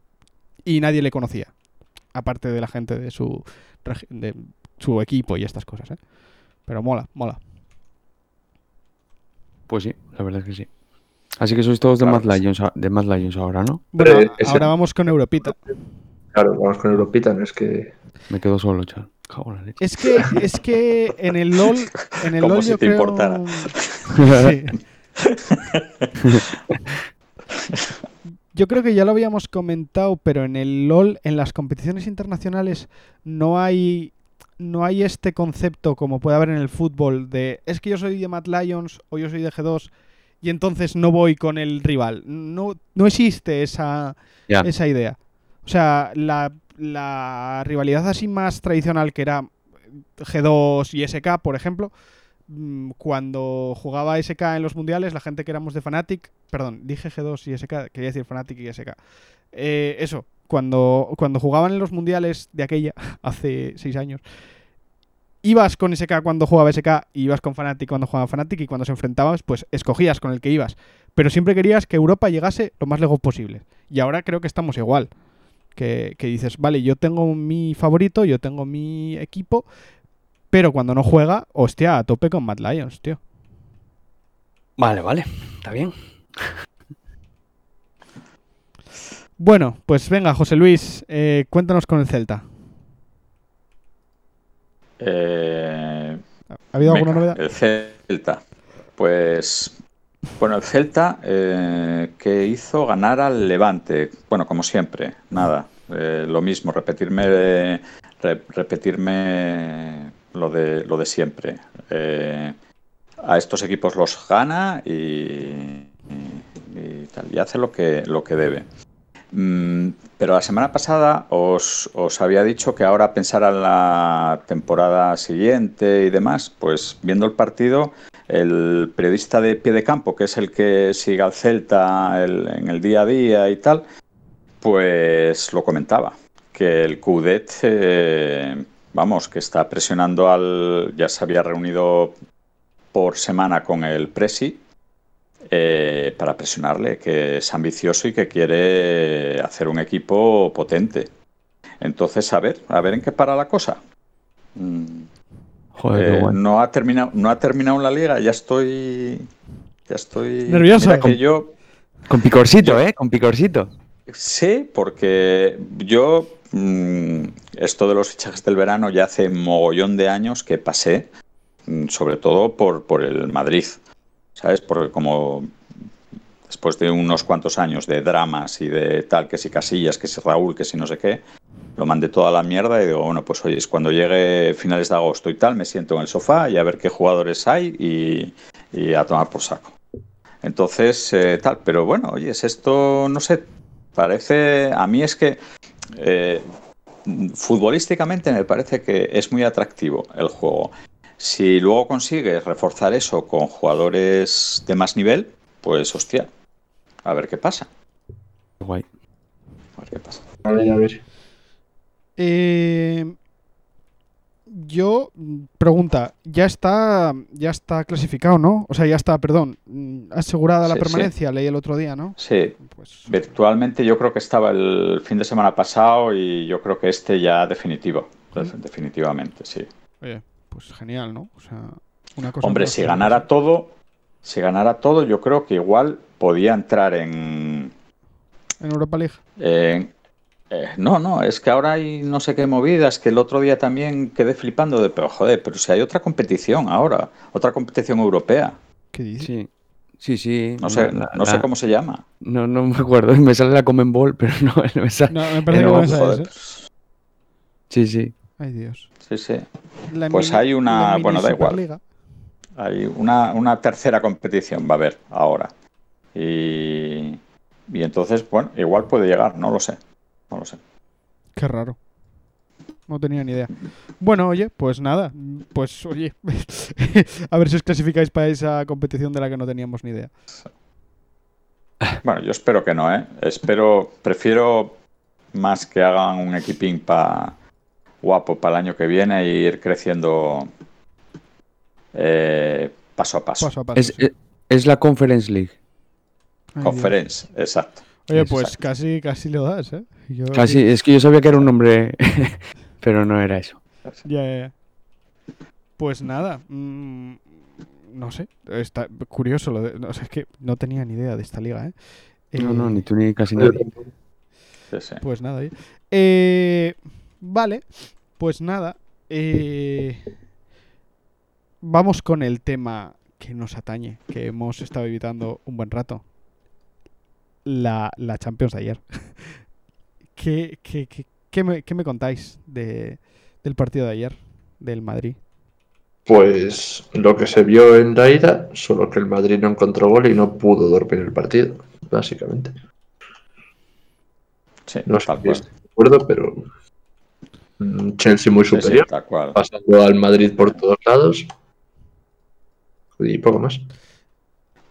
S2: Y nadie le conocía. Aparte de la gente de su, de su equipo y estas cosas, ¿eh? Pero mola, mola.
S4: Pues sí, la verdad es que sí. Así que sois todos de Mad. Lions, de Mad Lions ahora, ¿no?
S2: Bueno, ahora vamos con Europita.
S1: Claro, vamos con Europita, no es que.
S4: Me quedo solo, chaval.
S2: Es que, es que en el LOL, en el
S3: Como
S2: LOL
S3: si
S2: yo
S3: te
S2: creo...
S3: importara.
S2: Sí. Yo creo que ya lo habíamos comentado, pero en el LOL, en las competiciones internacionales, no hay no hay este concepto como puede haber en el fútbol de es que yo soy de Mad Lions o yo soy de G2 y entonces no voy con el rival. No, no existe esa, esa idea. O sea, la, la rivalidad así más tradicional que era G2 y SK, por ejemplo, mm, cuando jugaba SK en los mundiales, la gente que éramos de Fnatic, perdón, dije G2 y SK, quería decir Fnatic y SK. Eh, eso, cuando, cuando jugaban en los mundiales de aquella, hace seis años, ibas con SK cuando jugaba SK y ibas con Fnatic cuando jugaba Fnatic y cuando se enfrentabas, pues escogías con el que ibas. Pero siempre querías que Europa llegase lo más lejos posible. Y ahora creo que estamos igual. Que, que dices, vale, yo tengo mi favorito, yo tengo mi equipo, pero cuando no juega, hostia, a tope con Mad Lions, tío.
S4: Vale, vale, está bien.
S2: Bueno, pues venga, José Luis, eh, cuéntanos con el Celta.
S3: Eh,
S2: ¿Ha habido
S3: venga,
S2: alguna novedad?
S3: El Celta. Pues, bueno, el Celta eh, que hizo ganar al Levante. Bueno, como siempre, nada. eh, lo mismo, repetirme, re- repetirme lo de, lo de siempre. Eh, a estos equipos los gana y, y- y tal, y hace lo que, lo que debe. Mm, pero la semana pasada os, os había dicho que ahora pensar en la temporada siguiente y demás, pues viendo el partido, el periodista de pie de campo, que es el que sigue al Celta el- en el día a día y tal, pues lo comentaba, que el Cudet, eh, vamos, que está presionando al, ya se había reunido por semana con el Presi, eh, para presionarle, que es ambicioso y que quiere hacer un equipo potente. Entonces, a ver, a ver en qué para la cosa. Mm,
S4: Joder,
S3: eh, no ha terminado, no ha terminado la liga, ya estoy, ya estoy
S2: Nervioso.
S3: Mira que yo
S4: Con picorcito, ¿eh? Con picorcito.
S3: sé porque yo mm, esto de los fichajes del verano ya hace mogollón de años que pasé, mm, sobre todo por, por el Madrid, ¿sabes? Porque como después de unos cuantos años de dramas y de tal, que si Casillas, que si Raúl, que si no sé qué, lo mandé toda la mierda y digo, bueno, pues oye, es cuando llegue finales de agosto y tal, me siento en el sofá y a ver qué jugadores hay y, a tomar por saco. Entonces, eh, tal, pero bueno, oye, es esto, no sé, parece, a mí es que eh, futbolísticamente me parece que es muy atractivo el juego. Si luego consigues reforzar eso con jugadores de más nivel, pues hostia, a ver qué pasa.
S4: Guay.
S3: A ver qué pasa.
S1: A ver, a ver.
S2: Eh, yo, pregunta, ya está, ya está clasificado, ¿no? O sea, ya está, perdón, mm, asegurada la
S3: Sí, sí.
S2: permanencia, leí el otro día, ¿no?
S3: Sí,
S2: Pues
S3: virtualmente yo creo que estaba el fin de semana pasado y yo creo que este ya definitivo.
S2: Mm.
S3: Definitivamente, sí.
S2: Oye, pues genial, ¿no? O sea, una cosa.
S3: Hombre,
S2: por
S3: si ganara todo, si ganara todo, yo creo que igual podía entrar en,
S2: En Europa League.
S3: en- eh, no, no, es que ahora hay no sé qué movidas, que el otro día también quedé flipando de, pero joder, pero si hay otra competición ahora, otra competición europea,
S2: ¿Qué dices?
S4: Sí. Sí, sí.
S3: no sé,
S4: la-
S3: no sé cómo se llama.
S4: No, no me acuerdo. Me sale la Common Ball, pero no, no me sale.
S2: No, me parece
S4: Pero,
S2: que no
S3: Joder,
S2: ¿eh?
S3: pues,
S4: Sí, sí.
S2: Ay, Dios.
S3: sí, sí.
S2: La
S3: Pues
S2: mini-
S3: hay una- bueno, da igual. Hay una, una tercera competición, va a haber ahora. Y, y entonces, bueno, igual puede llegar, no lo sé. No lo sé.
S2: Qué raro. No tenía ni idea. Bueno, oye, pues nada. Pues oye, a ver si os clasificáis para esa competición de la que no teníamos ni idea.
S3: Bueno, yo espero que no, ¿eh? Espero, prefiero más que hagan un equipín pa guapo para el año que viene e ir creciendo eh, paso a paso.
S2: Paso a paso.
S4: Es,
S2: sí.
S4: es, es la Conference League.
S2: Ay, Dios.
S3: Conference, exacto.
S2: Oye, pues
S3: Exacto.
S2: casi, casi lo das, ¿eh? Yo-
S4: Casi, es que yo sabía que era un nombre, pero no era eso.
S2: Ya, ya, ya. Pues nada. mm, no sé. Está curioso. Lo de, no, sé, es que no tenía ni idea de esta liga, ¿eh?
S4: No,
S2: Eh,
S4: no, ni tú ni casi nadie.
S2: Pues nada. Eh, vale. Pues nada. eh, vamos con el tema que nos atañe, que hemos estado evitando un buen rato. La, la Champions de ayer. ¿Qué, qué, qué- qué me, qué me contáis de, del partido de ayer, del Madrid?
S1: Pues lo que se vio en la ida, solo que el Madrid no encontró gol y no pudo dormir el partido, básicamente.
S3: Sí,
S1: No sé si de acuerdo, pero Chelsea muy
S3: Sí, sí,
S1: superior, pasando al Madrid por todos lados y poco más.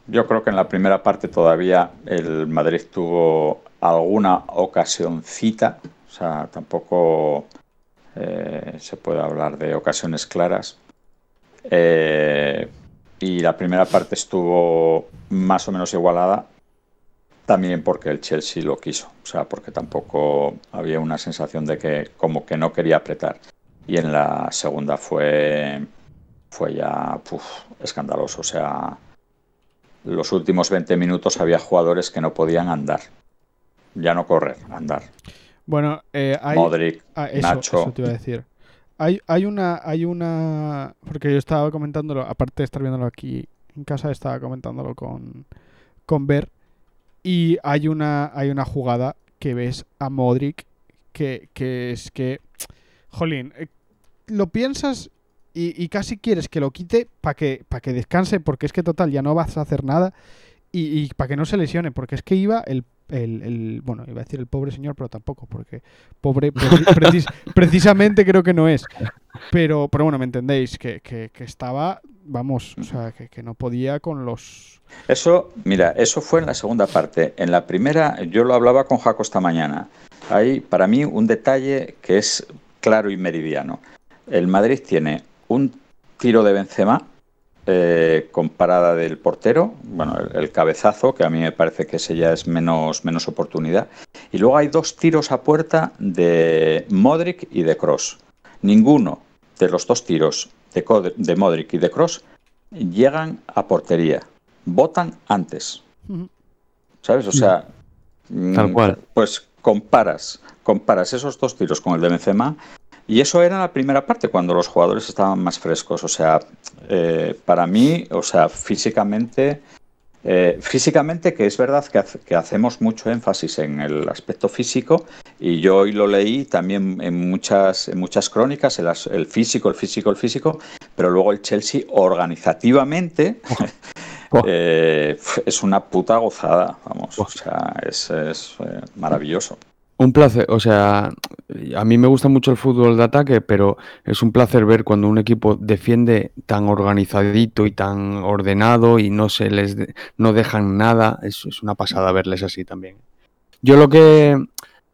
S3: Yo creo que en la primera parte todavía el Madrid tuvo alguna ocasioncita, o sea, tampoco eh, se puede hablar de ocasiones claras. Eh, y la primera parte estuvo más o menos igualada, también porque el Chelsea lo quiso, o sea, porque tampoco había una sensación de que como que no quería apretar. Y en la segunda fue, fue ya puf, escandaloso, o sea, los últimos 20 minutos había jugadores que no podían andar, ya no correr, andar.
S2: Bueno, eh, hay...
S3: Modric,
S2: Ah, eso,
S3: Nacho.
S2: eso te iba a decir. Hay, hay una, hay una. Porque yo estaba comentándolo, aparte de estar viéndolo aquí en casa, estaba comentándolo con, con Ver. Y hay una, hay una jugada que ves a Modric que, que es que. Jolín, eh, lo piensas y, y casi quieres que lo quite para que, para que descanse, porque es que total, ya no vas a hacer nada. Y, para que no se lesione, porque es que iba el, el, el- Bueno, iba a decir el pobre señor, pero tampoco, porque pobre preci- precis- precisamente creo que no es. Pero, pero bueno, me entendéis, que, que- que estaba, vamos, o sea, que, que no podía con los...
S3: Eso, mira, eso fue en la segunda parte. En la primera, yo lo hablaba con Jaco esta mañana. Hay para mí un detalle que es claro y meridiano. El Madrid tiene un tiro de Benzema eh, con parada del portero, bueno, el, el cabezazo, que a mí me parece que ese ya es menos, menos oportunidad. Y luego hay dos tiros a puerta de Modric y de Cross. Ninguno de los dos tiros de, Modric y de Cross llegan a portería. Votan antes. ¿Sabes? O sea,
S4: Tal cual.
S3: Pues comparas, comparas esos dos tiros con el de Benzema y eso era la primera parte cuando los jugadores estaban más frescos. O sea, eh, para mí, o sea, físicamente, eh, físicamente que es verdad que, hace- que hacemos mucho énfasis en el aspecto físico y yo hoy lo leí también en muchas, en muchas crónicas, el, el físico, el físico, el físico, pero luego el Chelsea organizativamente
S4: Oh.
S3: eh, es una puta gozada, vamos,
S4: Oh.
S3: o sea, es, es, eh, maravilloso.
S4: Un placer, o sea, a mí me gusta mucho el fútbol de ataque, pero es un placer ver cuando un equipo defiende tan organizadito y tan ordenado y no se les de- no dejan nada, es, es una pasada verles así también. Yo lo que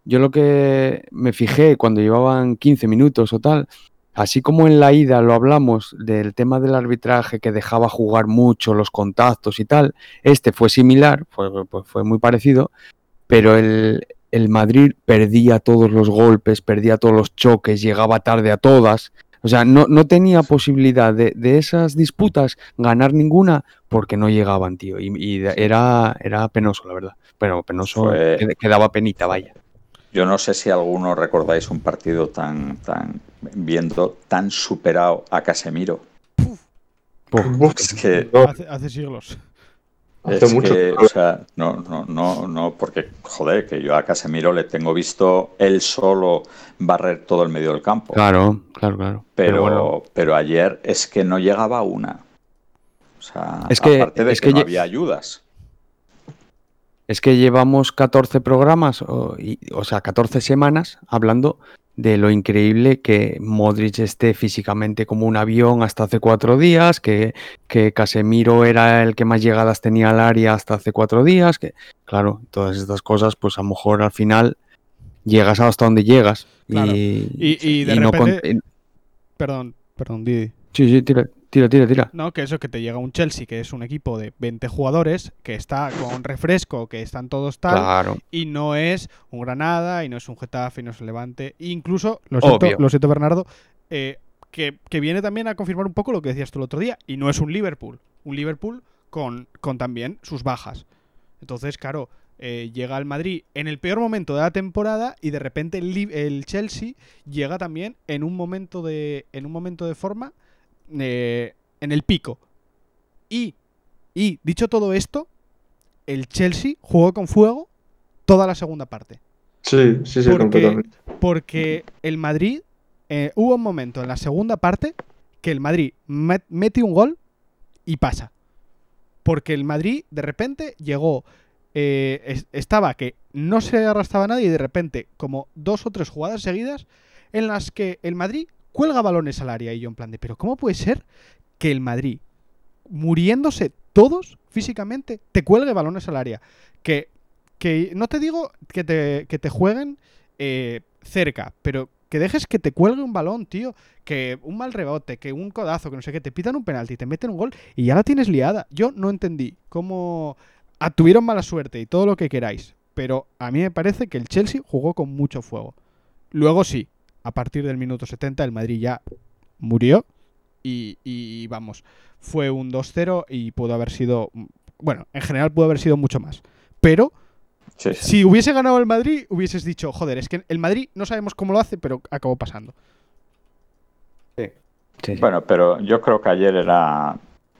S4: yo lo que me fijé cuando llevaban 15 minutos o tal, así como en la ida lo hablamos del tema del arbitraje que dejaba jugar mucho los contactos y tal, este fue similar, fue, fue muy parecido, pero el, el Madrid perdía todos los golpes, perdía todos los choques, llegaba tarde a todas. O sea, no, no tenía posibilidad de, de esas disputas ganar ninguna porque no llegaban, tío. Y, era, era penoso, la verdad. Pero penoso,
S3: Fue-
S4: que, que daba penita, vaya.
S3: Yo no sé si alguno recordáis un partido tan, tan viendo tan superado a Casemiro.
S1: Uf,
S3: Es que
S2: hace siglos.
S1: Hace
S3: es
S1: mucho.
S3: que, o sea, no, no, no, no, porque joder, que yo a Casemiro le tengo visto él solo barrer todo el medio del campo.
S4: Claro, claro, claro.
S3: pero,
S4: bueno,
S3: pero ayer es que no llegaba una. O sea,
S4: Es que-
S3: aparte de
S4: es
S3: que,
S4: que
S3: no había ayudas.
S4: es que llevamos 14 programas, o, y- o sea, 14 semanas hablando de lo increíble que Modric esté físicamente como un avión hasta hace cuatro días, que, que Casemiro era el que más llegadas tenía al área hasta hace cuatro días, que claro, todas estas cosas, pues a lo mejor al final llegas hasta donde llegas.
S2: Claro.
S4: Y,
S2: Y- y de
S4: no con-
S2: repente- Perdón, perdón, Didi.
S4: sí, sí, tira, tira, tira, tira.
S2: No, que eso que te llega un Chelsea, que es un equipo de 20 jugadores, que está con refresco, que están todos tal,
S4: Claro.
S2: y no es un Granada, y no es un Getafe, y no es un Levante. E incluso, lo siento, lo siento Bernardo, eh, que, que viene también a confirmar un poco lo que decías tú el otro día, y no es un Liverpool. Un Liverpool con, con también sus bajas. Entonces, claro, eh, llega al Madrid en el peor momento de la temporada y de repente el, el Chelsea llega también en un momento de, en un momento de forma eh, en el pico. Y, y, dicho todo esto, el Chelsea jugó con fuego toda la segunda parte.
S1: Sí, sí, sí,
S2: Porque-
S1: completamente.
S2: Porque el Madrid, eh, hubo un momento en la segunda parte que el Madrid met- mete un gol y pasa. Porque el Madrid de repente llegó, eh, es- estaba que no se arrastraba nadie y de repente como dos o tres jugadas seguidas en las que el Madrid cuelga balones al área y yo en plan de, pero ¿cómo puede ser que el Madrid, muriéndose todos físicamente, te cuelgue balones al área? Que, que no te digo que te, que te jueguen eh, cerca, pero que dejes que te cuelgue un balón, tío. Que un mal rebote, que un codazo, que no sé qué, te pitan un penalti, te meten un gol y ya la tienes liada. Yo no entendí cómo tuvieron mala suerte y todo lo que queráis, pero a mí me parece que el Chelsea jugó con mucho fuego. Luego sí, a partir del minuto 70 el Madrid ya murió y, y vamos, fue un 2-0 y pudo haber sido, bueno, en general pudo haber sido mucho más. Pero
S3: Sí, sí.
S2: si hubiese ganado el Madrid, hubieses dicho, joder, es que el Madrid no sabemos cómo lo hace, pero acabó pasando.
S4: Sí, sí.
S3: Bueno, pero yo creo que ayer era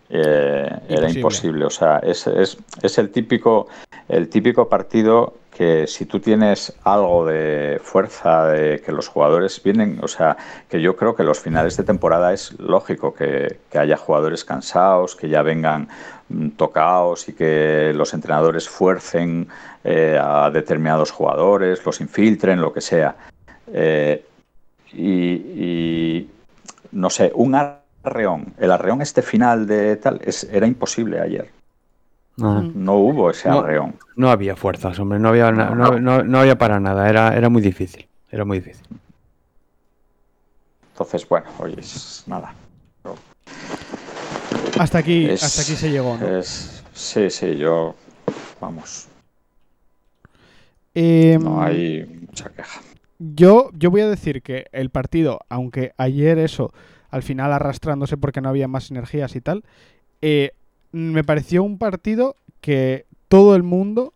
S3: eh, era
S2: Imposible.
S3: O sea, es, es, es el típico el típico partido que si tú tienes algo de fuerza, de que los jugadores vienen, o sea, que yo creo que los finales de temporada es lógico que, que haya jugadores cansados, que ya vengan mm, tocados y que los entrenadores fuercen eh, a determinados jugadores, los infiltren, lo que sea. Eh, y, y, no sé, un arreón, el arreón este final de tal, es, era imposible ayer.
S4: No,
S2: Mm.
S3: No hubo ese
S4: No.
S3: arreón.
S4: no había fuerzas, hombre, no había, na-
S3: No,
S4: no, no- no había para nada, era, era muy difícil, era muy difícil.
S3: Entonces, bueno, oye, es nada.
S2: Hasta aquí,
S3: Es-
S2: hasta aquí se llegó, ¿no?
S3: es- sí, sí, yo, vamos,
S2: Em,
S3: no hay mucha queja.
S2: Yo, yo voy a decir que el partido, aunque ayer eso, al final arrastrándose porque no había más energías y tal, eh, me pareció un partido que todo el mundo,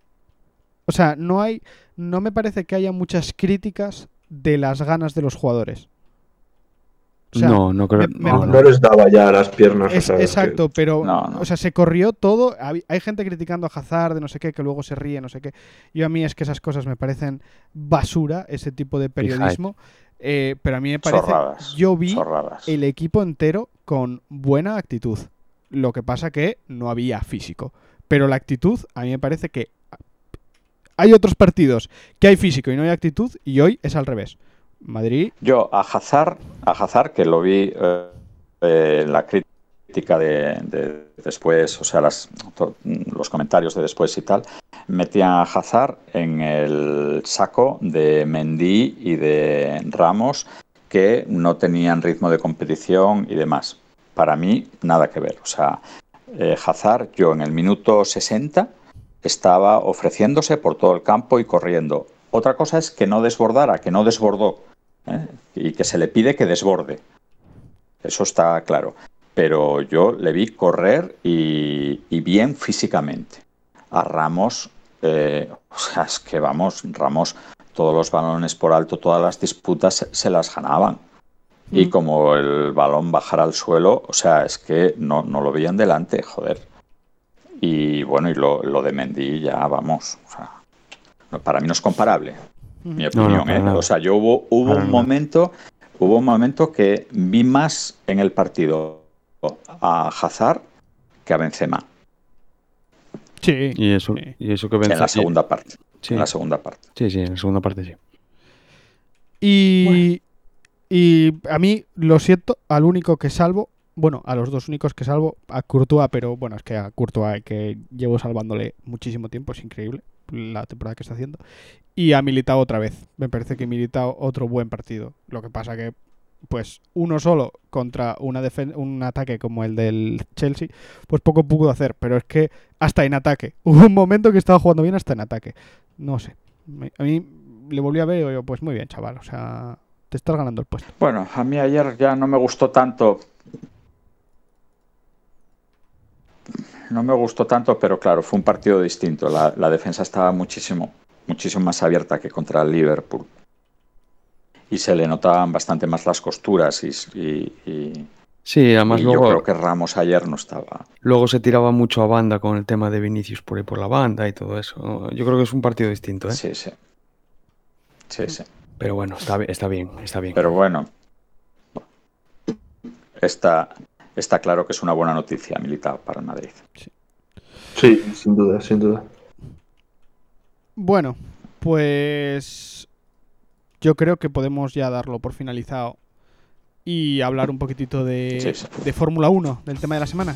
S2: o sea, no hay, no me parece que haya muchas críticas de las ganas de los jugadores. O sea,
S4: no, no creo.
S2: me-
S4: no,
S1: les daba ya las piernas. o
S2: Es-
S1: sea, es que-
S2: exacto, pero
S3: No, no.
S2: o sea, se corrió todo. Hay gente criticando a Hazard de no sé qué, que luego se ríe, no sé qué. Yo a mí es que esas cosas me parecen basura, ese tipo de periodismo. Eh, pero a mí me parece.
S3: Zorradas.
S2: Yo vi
S3: Zorradas.
S2: el equipo entero con buena actitud. Lo que pasa que no había físico. Pero la actitud, a mí me parece que hay otros partidos que hay físico y no hay actitud, y hoy es al revés.
S3: Yo a Hazard, a Hazard que lo vi eh, eh, en la crítica de, de después, o sea, las, los comentarios de después y tal, metían a Hazard en el saco de Mendy y de Ramos que no tenían ritmo de competición y demás. Para mí, nada que ver. O sea, eh, Hazard, yo en el minuto 60 estaba ofreciéndose por todo el campo y corriendo. Otra cosa es que no desbordara, que no desbordó. ¿Eh? Y que se le pide que desborde. Eso está claro. Pero yo le vi correr y, y bien físicamente. A Ramos, eh, o sea, es que vamos, Ramos, todos los balones por alto, todas las disputas se, las ganaban. Y
S2: Mm.
S3: como el balón bajara al suelo, o sea, es que no, no lo veían delante, joder. Y bueno, y lo, lo de Mendy ya vamos, o sea, no, para mí no es comparable, mi opinión.
S4: no,
S3: ¿eh? O sea, yo hubo, hubo un
S4: nada.
S3: momento, hubo un momento que vi más en el partido a Hazard que a Benzema
S2: sí.
S4: Y eso,
S2: Sí.
S4: y eso que
S3: en la
S4: Benzema-
S3: segunda parte.
S4: Sí,
S3: En la segunda parte.
S4: sí, sí, en la segunda parte sí.
S2: Y, y a mí, lo siento, al único que salvo, bueno, a los dos únicos que salvo, a Courtois, pero bueno, es que a Courtois que llevo salvándole muchísimo tiempo, es increíble la temporada que está haciendo. Y a Militao otra vez. Me parece que Militao otro buen partido. Lo que pasa que, pues, uno solo contra una un ataque como el del Chelsea, pues poco pudo hacer. Pero es que hasta en ataque. Hubo un momento que estaba jugando bien hasta en ataque. No sé. A mí le volví a ver y digo, pues muy bien, chaval. O sea, te estás ganando el puesto.
S3: Bueno, a mí ayer ya no me gustó tanto. No me gustó tanto, pero claro, fue un partido distinto. La, la defensa estaba muchísimo, muchísimo más abierta que contra el Liverpool. Y se le notaban bastante más las costuras. Y, y- y-
S4: Sí, además
S3: y
S4: luego,
S3: yo creo que Ramos ayer no estaba.
S4: luego se tiraba mucho a banda con el tema de Vinicius por ahí por la banda y todo eso. Yo creo que es un partido distinto, ¿eh?
S3: Sí, sí. Sí, sí.
S4: Pero bueno, está, está bien, está bien.
S3: Pero bueno, está, está claro que es una buena noticia militar para el Madrid.
S1: Sí, sin duda, sin duda.
S2: Bueno, pues yo creo que podemos ya darlo por finalizado y hablar un poquitito de,
S3: Sí, sí.
S2: de Fórmula 1, del tema de la semana.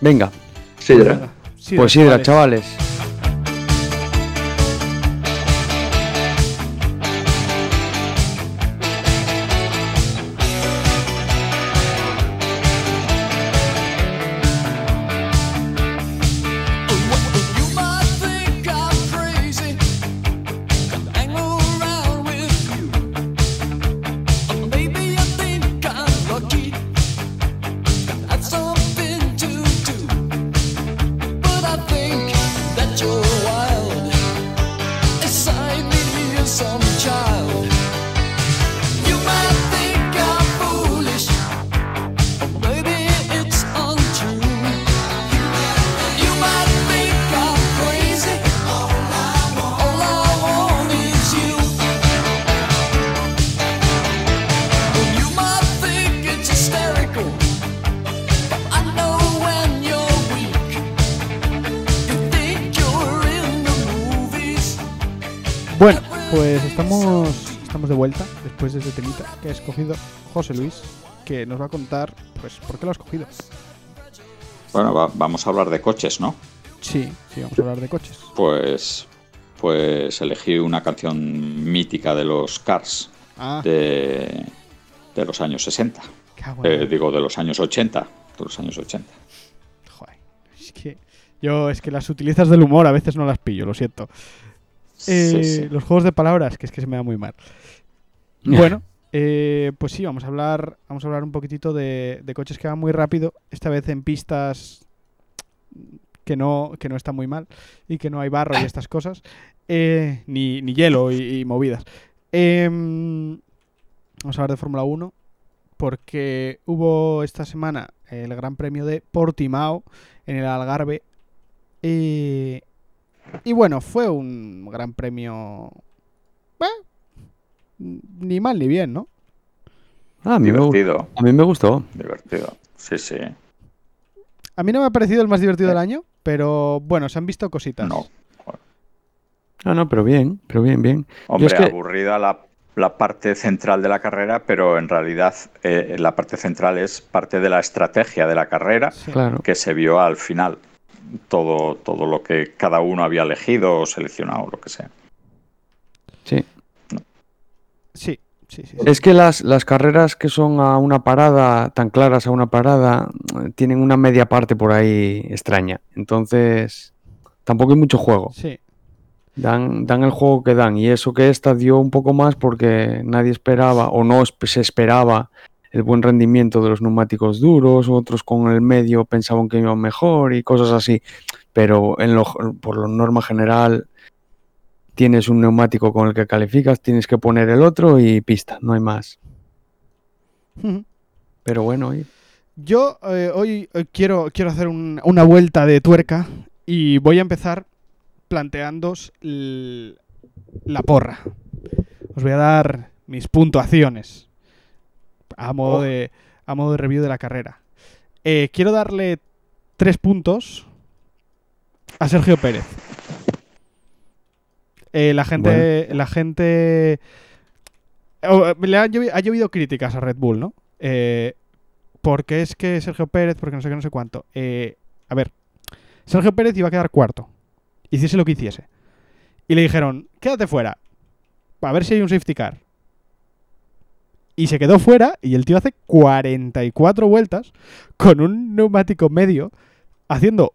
S4: Venga,
S1: Sidra.
S2: Sidra,
S4: pues sidra, chavales.
S2: José Luis, que nos va a contar, pues, por qué lo ha escogido.
S3: Bueno, va- vamos a hablar de coches, ¿no?
S2: Sí, sí, vamos a hablar de coches.
S3: Pues, pues elegí una canción mítica de los Cars
S2: Ah,
S3: de, de los años 60.
S2: cago en
S3: Eh, digo, de los años 80. De los años 80.
S2: Joder, es que yo, es que las sutilezas del humor a veces no las pillo, lo siento. Eh,
S3: Sí, sí.
S2: Los juegos de palabras, que es que se me da muy mal. Bueno, eh, pues sí, vamos a hablar, vamos a hablar un poquitito de, de coches que van muy rápido, esta vez en pistas que no, que no están muy mal y que no hay barro y estas cosas, eh, ni, ni hielo y, movidas. Em, vamos a hablar de Fórmula 1 porque hubo esta semana el Gran Premio de Portimao en el Algarve. eh, y bueno, fue un Gran Premio... eh, ni mal ni bien, ¿no?
S4: Ah, a, mí me,
S3: Divertido,
S4: a mí me gustó.
S3: divertido. Sí, sí.
S2: A mí no me ha parecido el más divertido del año, pero bueno, se han visto cositas.
S3: No.
S4: No, no, pero bien, pero bien, bien.
S3: Hombre,
S4: es que-
S3: aburrida la, la parte central de la carrera, pero en realidad eh, la parte central es parte de la estrategia de la carrera
S2: Sí.
S4: Claro.
S3: que se vio al final. Todo, todo lo que cada uno había elegido o seleccionado, lo que sea.
S4: Sí.
S2: Sí, sí, sí.
S4: Es que las, las carreras que son a una parada, tan claras a una parada, tienen una media parte por ahí extraña. Entonces, tampoco hay mucho juego.
S2: Sí.
S4: Dan, dan el juego que dan. Y eso que esta dio un poco más porque nadie esperaba o no se esperaba el buen rendimiento de los neumáticos duros, otros con el medio pensaban que iban mejor y cosas así. Pero en lo, por lo norma general tienes un neumático con el que calificas, tienes que poner el otro y pista, no hay más. Pero bueno,
S2: Yo eh, hoy quiero, quiero hacer un- una vuelta de tuerca y voy a empezar planteándoos l- la porra. Os voy a dar mis puntuaciones a modo,
S3: Oh.
S2: de, a modo de review de la carrera. Eh, quiero darle tres puntos a Sergio Pérez. Eh, la gente, la gente Oh, eh, le ha llovi- ha llovido críticas a Red Bull, ¿no? Eh, porque es que Sergio Pérez, porque no sé qué, no sé cuánto. Eh, a ver, Sergio Pérez iba a quedar cuarto. Hiciese lo que hiciese. Y le dijeron, quédate fuera. A ver si hay un safety car. Y se quedó fuera y el tío hace 44 vueltas con un neumático medio haciendo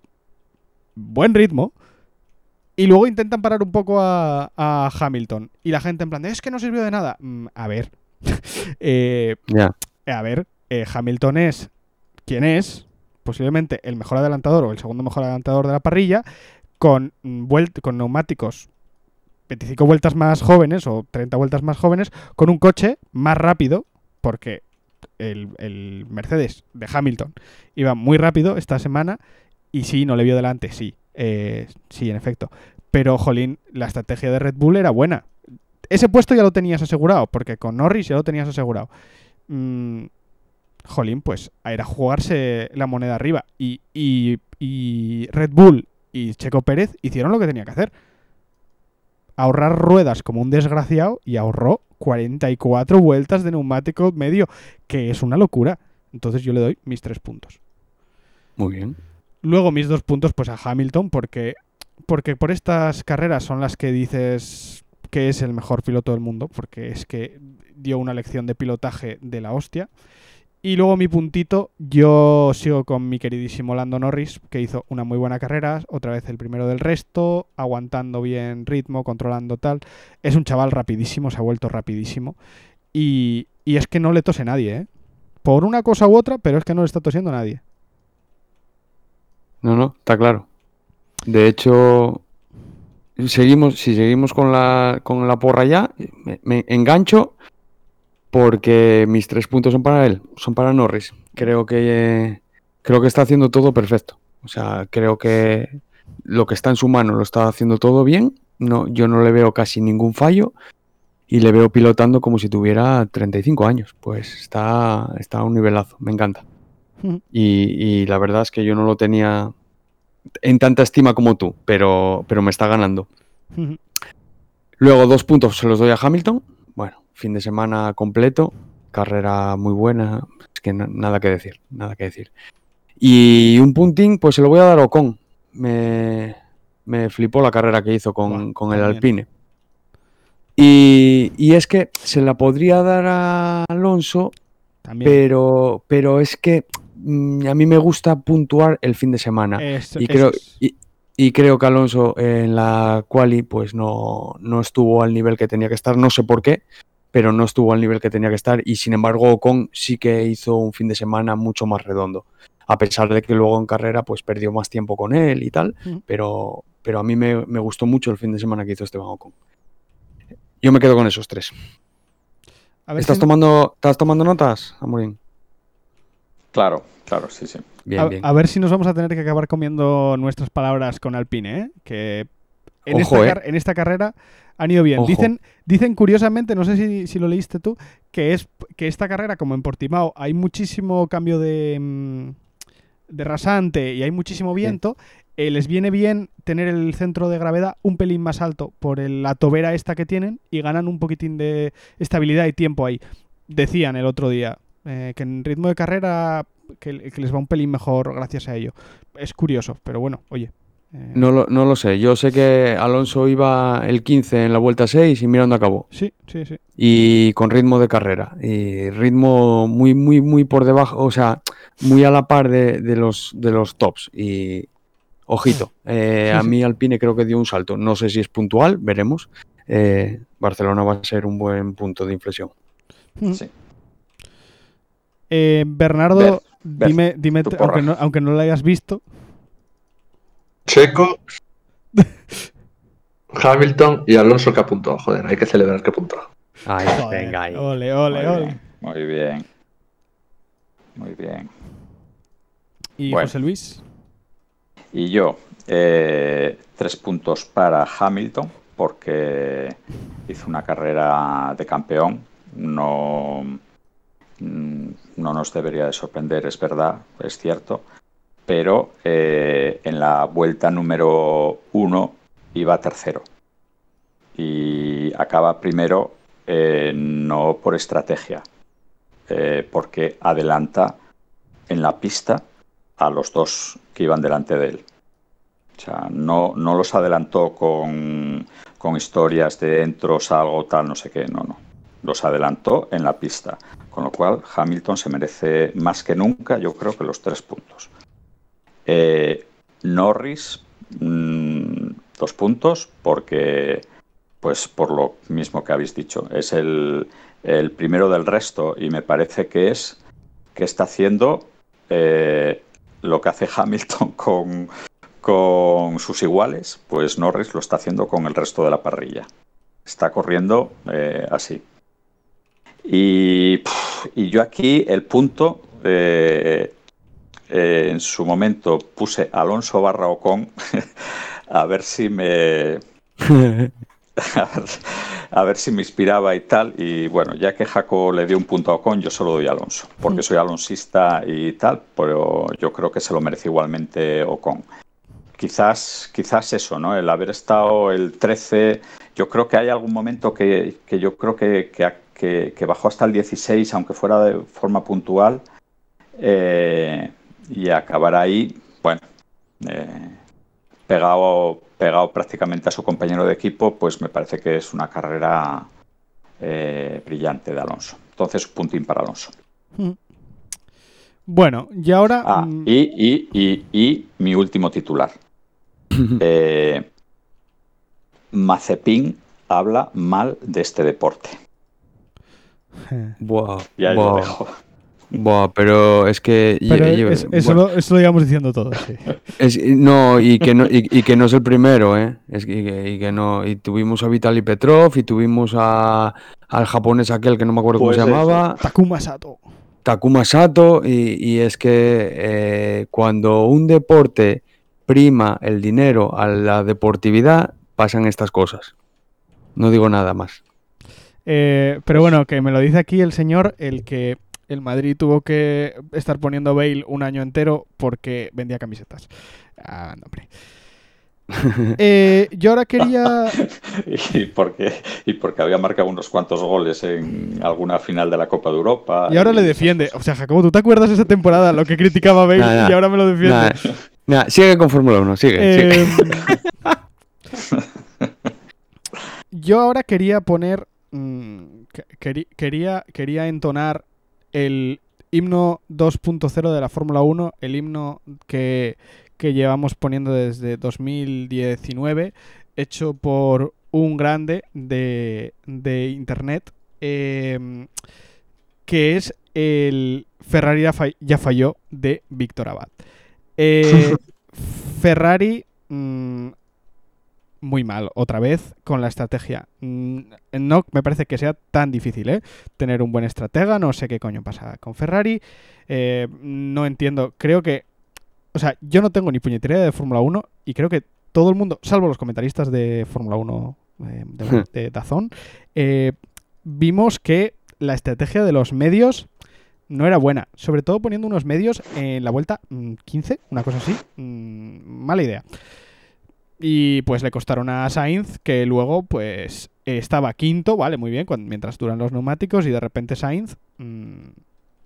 S2: buen ritmo. Y luego intentan parar un poco a, a Hamilton. Y la gente en plan, de, es que no sirvió de nada. Mm, a ver. Eh,
S4: ya.
S2: a ver, eh, Hamilton es quien es, posiblemente el mejor adelantador o el segundo mejor adelantador de la parrilla, con, mm, con neumáticos 25 vueltas más jóvenes o 30 vueltas más jóvenes, con un coche más rápido, porque el, el Mercedes de Hamilton iba muy rápido esta semana y sí, no le vio delante, sí, eh, sí, en efecto. Pero, jolín, la estrategia de Red Bull era buena. Ese puesto ya lo tenías asegurado, porque con Norris ya lo tenías asegurado. Mm, jolín, pues era jugarse la moneda arriba. Y, y- Red Bull y Checo Pérez hicieron lo que tenía que hacer. Ahorrar ruedas como un desgraciado y ahorró 44 vueltas de neumático medio, que es una locura. Entonces yo le doy mis tres puntos.
S4: Muy bien.
S2: Luego mis dos puntos pues a Hamilton porque porque por estas carreras son las que dices que es el mejor piloto del mundo porque es que dio una lección de pilotaje de la hostia. Y luego mi puntito, yo sigo con mi queridísimo Lando Norris, que hizo una muy buena carrera, otra vez el primero del resto, aguantando bien ritmo, controlando tal. Es un chaval rapidísimo, se ha vuelto rapidísimo. Y, y es que no le tose nadie, ¿eh? Por una cosa u otra, pero es que no le está tosiendo nadie.
S4: No, no, está claro. De hecho, seguimos, si seguimos con la, con la porra ya, me, engancho porque mis tres puntos son para él, son para Norris. Creo que creo que está haciendo todo perfecto. O sea, creo que lo que está en su mano lo está haciendo todo bien. No, yo no le veo casi ningún fallo y le veo pilotando como si tuviera 35 años. Pues está, está a un nivelazo, me encanta. Y, y la verdad es que yo no lo tenía en tanta estima como tú, pero, pero me está ganando. Luego dos puntos se los doy a Hamilton. Bueno, fin de semana completo, carrera muy buena, es que na- nada que decir, nada que decir. Y un puntín, pues se lo voy a dar a Ocon. Me, me flipó la carrera que hizo con, con el. Alpine. Y, y es que se la podría dar a Alonso,
S2: También.
S4: pero, pero es que a mí me gusta puntuar el fin de semana. Y creo,
S2: es.
S4: y, y creo que Alonso en la quali pues no, no estuvo al nivel que tenía que estar, no sé por qué, pero no estuvo al nivel que tenía que estar y sin embargo Ocon sí que hizo un fin de semana mucho más redondo, a pesar de que luego en carrera pues perdió más tiempo con él y tal,
S2: Mm.
S4: pero, pero a mí me, me gustó mucho el fin de semana que hizo Esteban Ocon. Yo me quedo con esos tres.
S2: A ver
S4: ¿Estás
S2: si-
S4: tomando, ¿Estás tomando notas, Amorín?
S3: Claro, claro, sí, sí.
S4: Bien,
S2: a,
S4: bien.
S2: a ver si nos vamos a tener que acabar comiendo nuestras palabras con Alpine, ¿eh? Que en,
S4: Ojo,
S2: esta,
S4: ¿eh?
S2: en esta carrera han ido bien.
S4: Ojo.
S2: Dicen, dicen curiosamente, no sé si, si lo leíste tú, que es que esta carrera, como en Portimao, hay muchísimo cambio de, mm, de rasante y hay muchísimo viento. eh, les viene bien tener el centro de gravedad un pelín más alto por el- la tobera esta que tienen y ganan un poquitín de estabilidad y tiempo ahí. Decían el otro día eh, que en ritmo de carrera que, que les va un pelín mejor gracias a ello. Es curioso, pero bueno, oye. eh,
S4: No lo, no lo sé, yo sé que Alonso iba el 15 en la vuelta 6 y mira dónde acabó.
S2: Sí, sí, sí.
S4: y con ritmo de carrera y ritmo muy muy muy por debajo o sea muy a la par de, de los de los tops y ojito eh,
S2: Sí,
S4: a mí Alpine creo que dio un salto no sé si es puntual veremos Eh, Barcelona va a ser un buen punto de inflexión
S3: sí.
S2: Eh, Bernardo,
S3: Ver, ver,
S2: dime, dime aunque no, aunque no lo hayas visto.
S1: Checo, Hamilton y Alonso que apuntó. Joder, hay que celebrar que apuntó.
S4: Ay,
S2: Joder,
S4: venga ahí.
S2: Ole, ole,
S3: muy,
S2: ole.
S3: bien, muy bien. Muy bien.
S2: ¿Y
S3: Bueno.
S2: José Luis?
S3: Y yo, eh, tres puntos para Hamilton, porque hizo una carrera de campeón. No, no nos debería de sorprender, es verdad, es cierto. Pero eh, en la vuelta número uno iba tercero. Y acaba primero eh, no por estrategia, eh, porque adelanta en la pista a los dos que iban delante de él. O sea, no, no los adelantó con, con historias de entro, salgo, tal, no sé qué, no, no. Los adelantó en la pista. Con lo cual, Hamilton se merece más que nunca, yo creo que los tres puntos. Eh, Norris, mm, dos puntos, porque, pues por lo mismo que habéis dicho, es el, el primero del resto y me parece que es que está haciendo eh, lo que hace Hamilton con, con sus iguales, pues Norris lo está haciendo con el resto de la parrilla. Está corriendo eh, así. Y, y yo aquí el punto, eh, eh, en su momento puse Alonso barra Ocon, a ver si me, a ver, a ver si me inspiraba y tal. Y bueno, ya que Jaco le dio un punto a Ocon, yo solo doy a Alonso, porque soy alonsista y tal, pero yo creo que se lo merece igualmente Ocon. Quizás, quizás eso, ¿no? El haber estado el 13, yo creo que hay algún momento que, que yo creo que, que, que- que bajó hasta el 16, aunque fuera de forma puntual, eh, y acabar ahí, bueno, eh, pegado, pegado prácticamente a su compañero de equipo, pues me parece que es una carrera eh, brillante de Alonso. Entonces, puntín para Alonso.
S2: Bueno, y ahora.
S3: Ah,
S2: mm,
S3: y, y, y, y mi último titular. Eh, Mazepin habla mal de este deporte.
S4: Buah,
S3: Ya lo
S4: buah,
S3: dejo.
S4: buah, pero es que
S2: pero
S4: yo- yo-
S2: es- eso,
S4: bueno,
S2: lo, eso lo íbamos diciendo todos. sí.
S4: es- no y que no y, y que no es el primero, ¿eh? Es que, y que, y que no y tuvimos a Vitaly Petrov y tuvimos a al japonés aquel que no me acuerdo
S3: Pues
S4: cómo se llamaba.
S2: Takuma Sato.
S4: Takuma Sato y, y es que eh, cuando un deporte prima el dinero a la deportividad pasan estas cosas. No digo nada más.
S2: Eh, pero bueno, que me lo dice aquí el señor, el que el Madrid tuvo que estar poniendo Bale un año entero porque vendía camisetas. Ah, no, hombre. Eh, yo ahora quería.
S3: y, porque, y porque había marcado unos cuantos goles en alguna final de la Copa de Europa.
S2: Y ahora le defiende. O sea, Jacobo, ¿tú te acuerdas de esa temporada lo que criticaba a Bale
S4: Nah, nah.
S2: y ahora me lo defiende?
S4: Sigue con Fórmula 1, sigue. sigue.
S2: Eh, yo ahora quería poner. Mm, quería, quería entonar el himno 2.0 de la Fórmula 1, el himno que, que llevamos poniendo desde 2019, hecho por un grande de, de internet, eh, que es el Ferrari ya ya falló de Víctor Abad. Eh, Ferrari mm, muy mal, otra vez, con la estrategia. Mm, No me parece que sea tan difícil, ¿eh? Tener un buen estratega, no sé qué coño pasa con Ferrari. eh, no entiendo, creo que... O sea, yo no tengo ni puñetería de Fórmula 1 y creo que todo el mundo, salvo los comentaristas de Fórmula 1 eh, de, de Dazón, eh, vimos que la estrategia de los medios no era buena. Sobre todo poniendo unos medios en la vuelta mm, 15, una cosa así. mm, mala idea. Y pues le costaron a Sainz, que luego pues estaba quinto, vale, muy bien, cuando, mientras duran los neumáticos y de repente Sainz mm,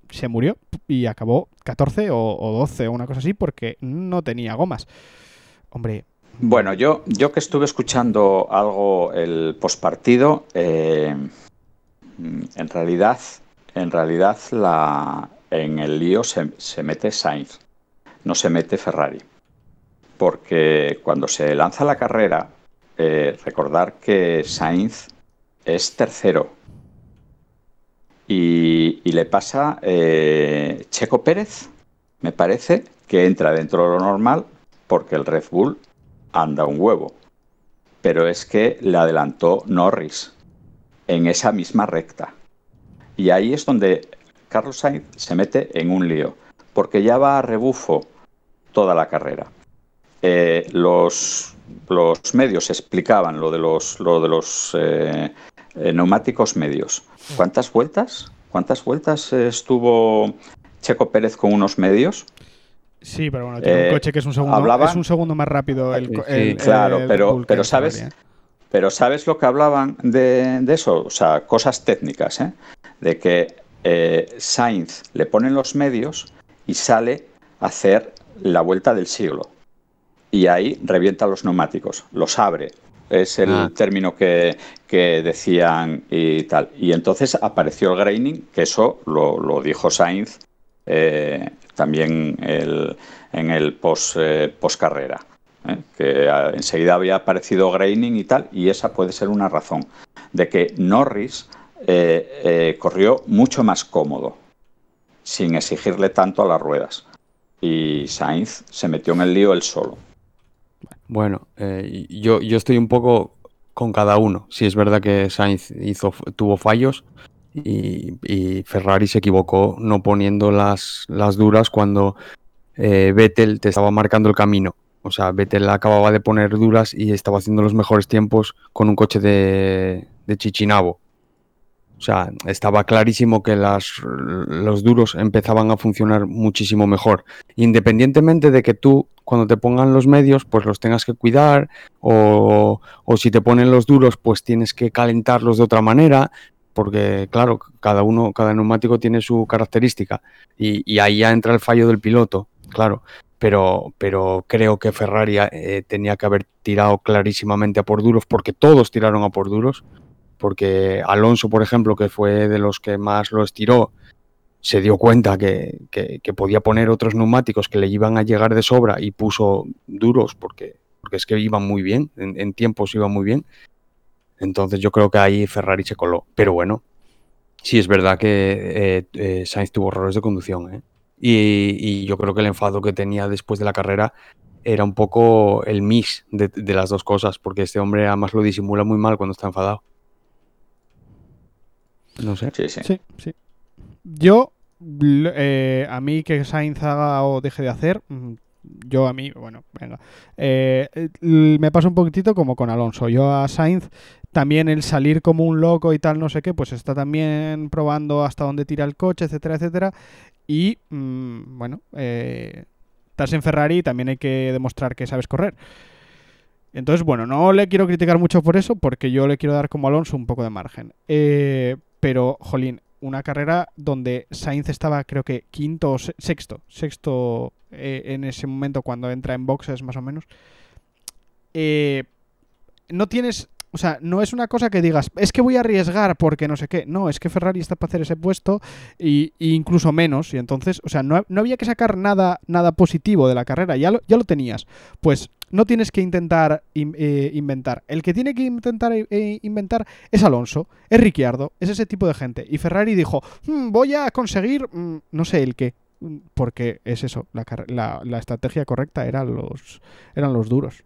S2: se murió y acabó 14 o, o 12 o una cosa así porque no tenía gomas. Hombre,
S3: Bueno, yo, yo que estuve escuchando algo el pospartido, eh, en realidad, en realidad la, en el lío se, se mete Sainz, no se mete Ferrari. Porque cuando se lanza la carrera, eh, recordar que Sainz es tercero. Y, le pasa eh, Checo Pérez, me parece, que entra dentro de lo normal porque el Red Bull anda un huevo. Pero es que le adelantó Norris en esa misma recta. Y ahí es donde Carlos Sainz se mete en un lío, porque ya va a rebufo toda la carrera. Eh, los, los medios explicaban lo de los, lo de los eh, eh, neumáticos medios. ¿Cuántas vueltas? ¿Cuántas vueltas estuvo Checo Pérez con unos medios?
S2: sí, pero bueno, tiene
S3: Eh,
S2: un coche que es un segundo,
S3: hablaban-
S2: es un segundo más rápido. El, el-
S3: claro,
S2: el
S3: pero- pero ¿sabes? Pero ¿sabes lo que hablaban de, de eso? O sea, cosas técnicas, ¿eh? De que eh, Sainz le ponen los medios y sale a hacer la vuelta del siglo. Y ahí revienta los neumáticos, los abre. Es el
S4: Ah.
S3: término que, que decían y tal. Y entonces apareció el graining, que eso lo, lo dijo Sainz eh, también el- en el post, eh, carrera. Que enseguida había aparecido graining y tal, y esa puede ser una razón de que Norris eh, eh, corrió mucho más cómodo, sin exigirle tanto a las ruedas. Y Sainz se metió en el lío él solo.
S4: Bueno, eh, yo, yo estoy un poco con cada uno. Si es verdad que Sainz hizo, tuvo fallos y, y Ferrari se equivocó no poniendo las, las duras cuando eh, Vettel te estaba marcando el camino. O sea, Vettel acababa de poner duras y estaba haciendo los mejores tiempos con un coche de, de Chichinabo. O sea, estaba clarísimo que los duros empezaban a funcionar muchísimo mejor. Independientemente de que tú, cuando te pongan los medios, pues los tengas que cuidar, o, o si te ponen los duros, pues tienes que calentarlos de otra manera, porque claro, cada uno, cada neumático tiene su característica. Y, y ahí ya entra el fallo del piloto, claro. Pero, pero creo que Ferrari eh, tenía que haber tirado clarísimamente a por duros, porque todos tiraron a por duros porque Alonso, por ejemplo, que fue de los que más lo estiró, se dio cuenta que, que, podía poner otros neumáticos que le iban a llegar de sobra y puso duros porque, porque es que iban muy bien, en, tiempos iban muy bien. Entonces yo creo que ahí Ferrari se coló. Pero bueno, sí es verdad que eh, eh, Sainz tuvo errores de conducción. ¿eh? Y, y, yo creo que el enfado que tenía después de la carrera era un poco el mix de, de las dos cosas, porque este hombre además lo disimula muy mal cuando está enfadado. No sé.
S3: Sí, sí.
S2: Sí, sí. Yo, eh, a mí que Sainz haga o deje de hacer, mm, yo a mí, bueno, venga. Eh, me pasa un poquitito como con Alonso. Yo a Sainz también el salir como un loco y tal, no sé qué, pues está también probando hasta dónde tira el coche, etcétera, etcétera. Y, mmm, bueno, eh, estás en Ferrari y también hay que demostrar que sabes correr. Entonces, bueno, no le quiero criticar mucho por eso, porque yo le quiero dar como Alonso un poco de margen. Eh, pero, jolín, una carrera donde Sainz estaba, creo que quinto o se- sexto, sexto eh, en ese momento cuando entra en boxes, más o menos. Eh, no tienes. O sea, no es una cosa que digas, es que voy a arriesgar porque no sé qué. No, es que Ferrari está para hacer ese puesto y, incluso menos. Y entonces, o sea, no, había que sacar nada, nada positivo de la carrera, ya lo, tenías. Pues no tienes que intentar in- eh, inventar. El que tiene que intentar eh, inventar es Alonso, es Ricciardo, es ese tipo de gente. Y Ferrari dijo, "Hmm, voy a conseguir, mm, no sé el qué. Mm, Porque es eso, la estrategia correcta eran los, eran los duros.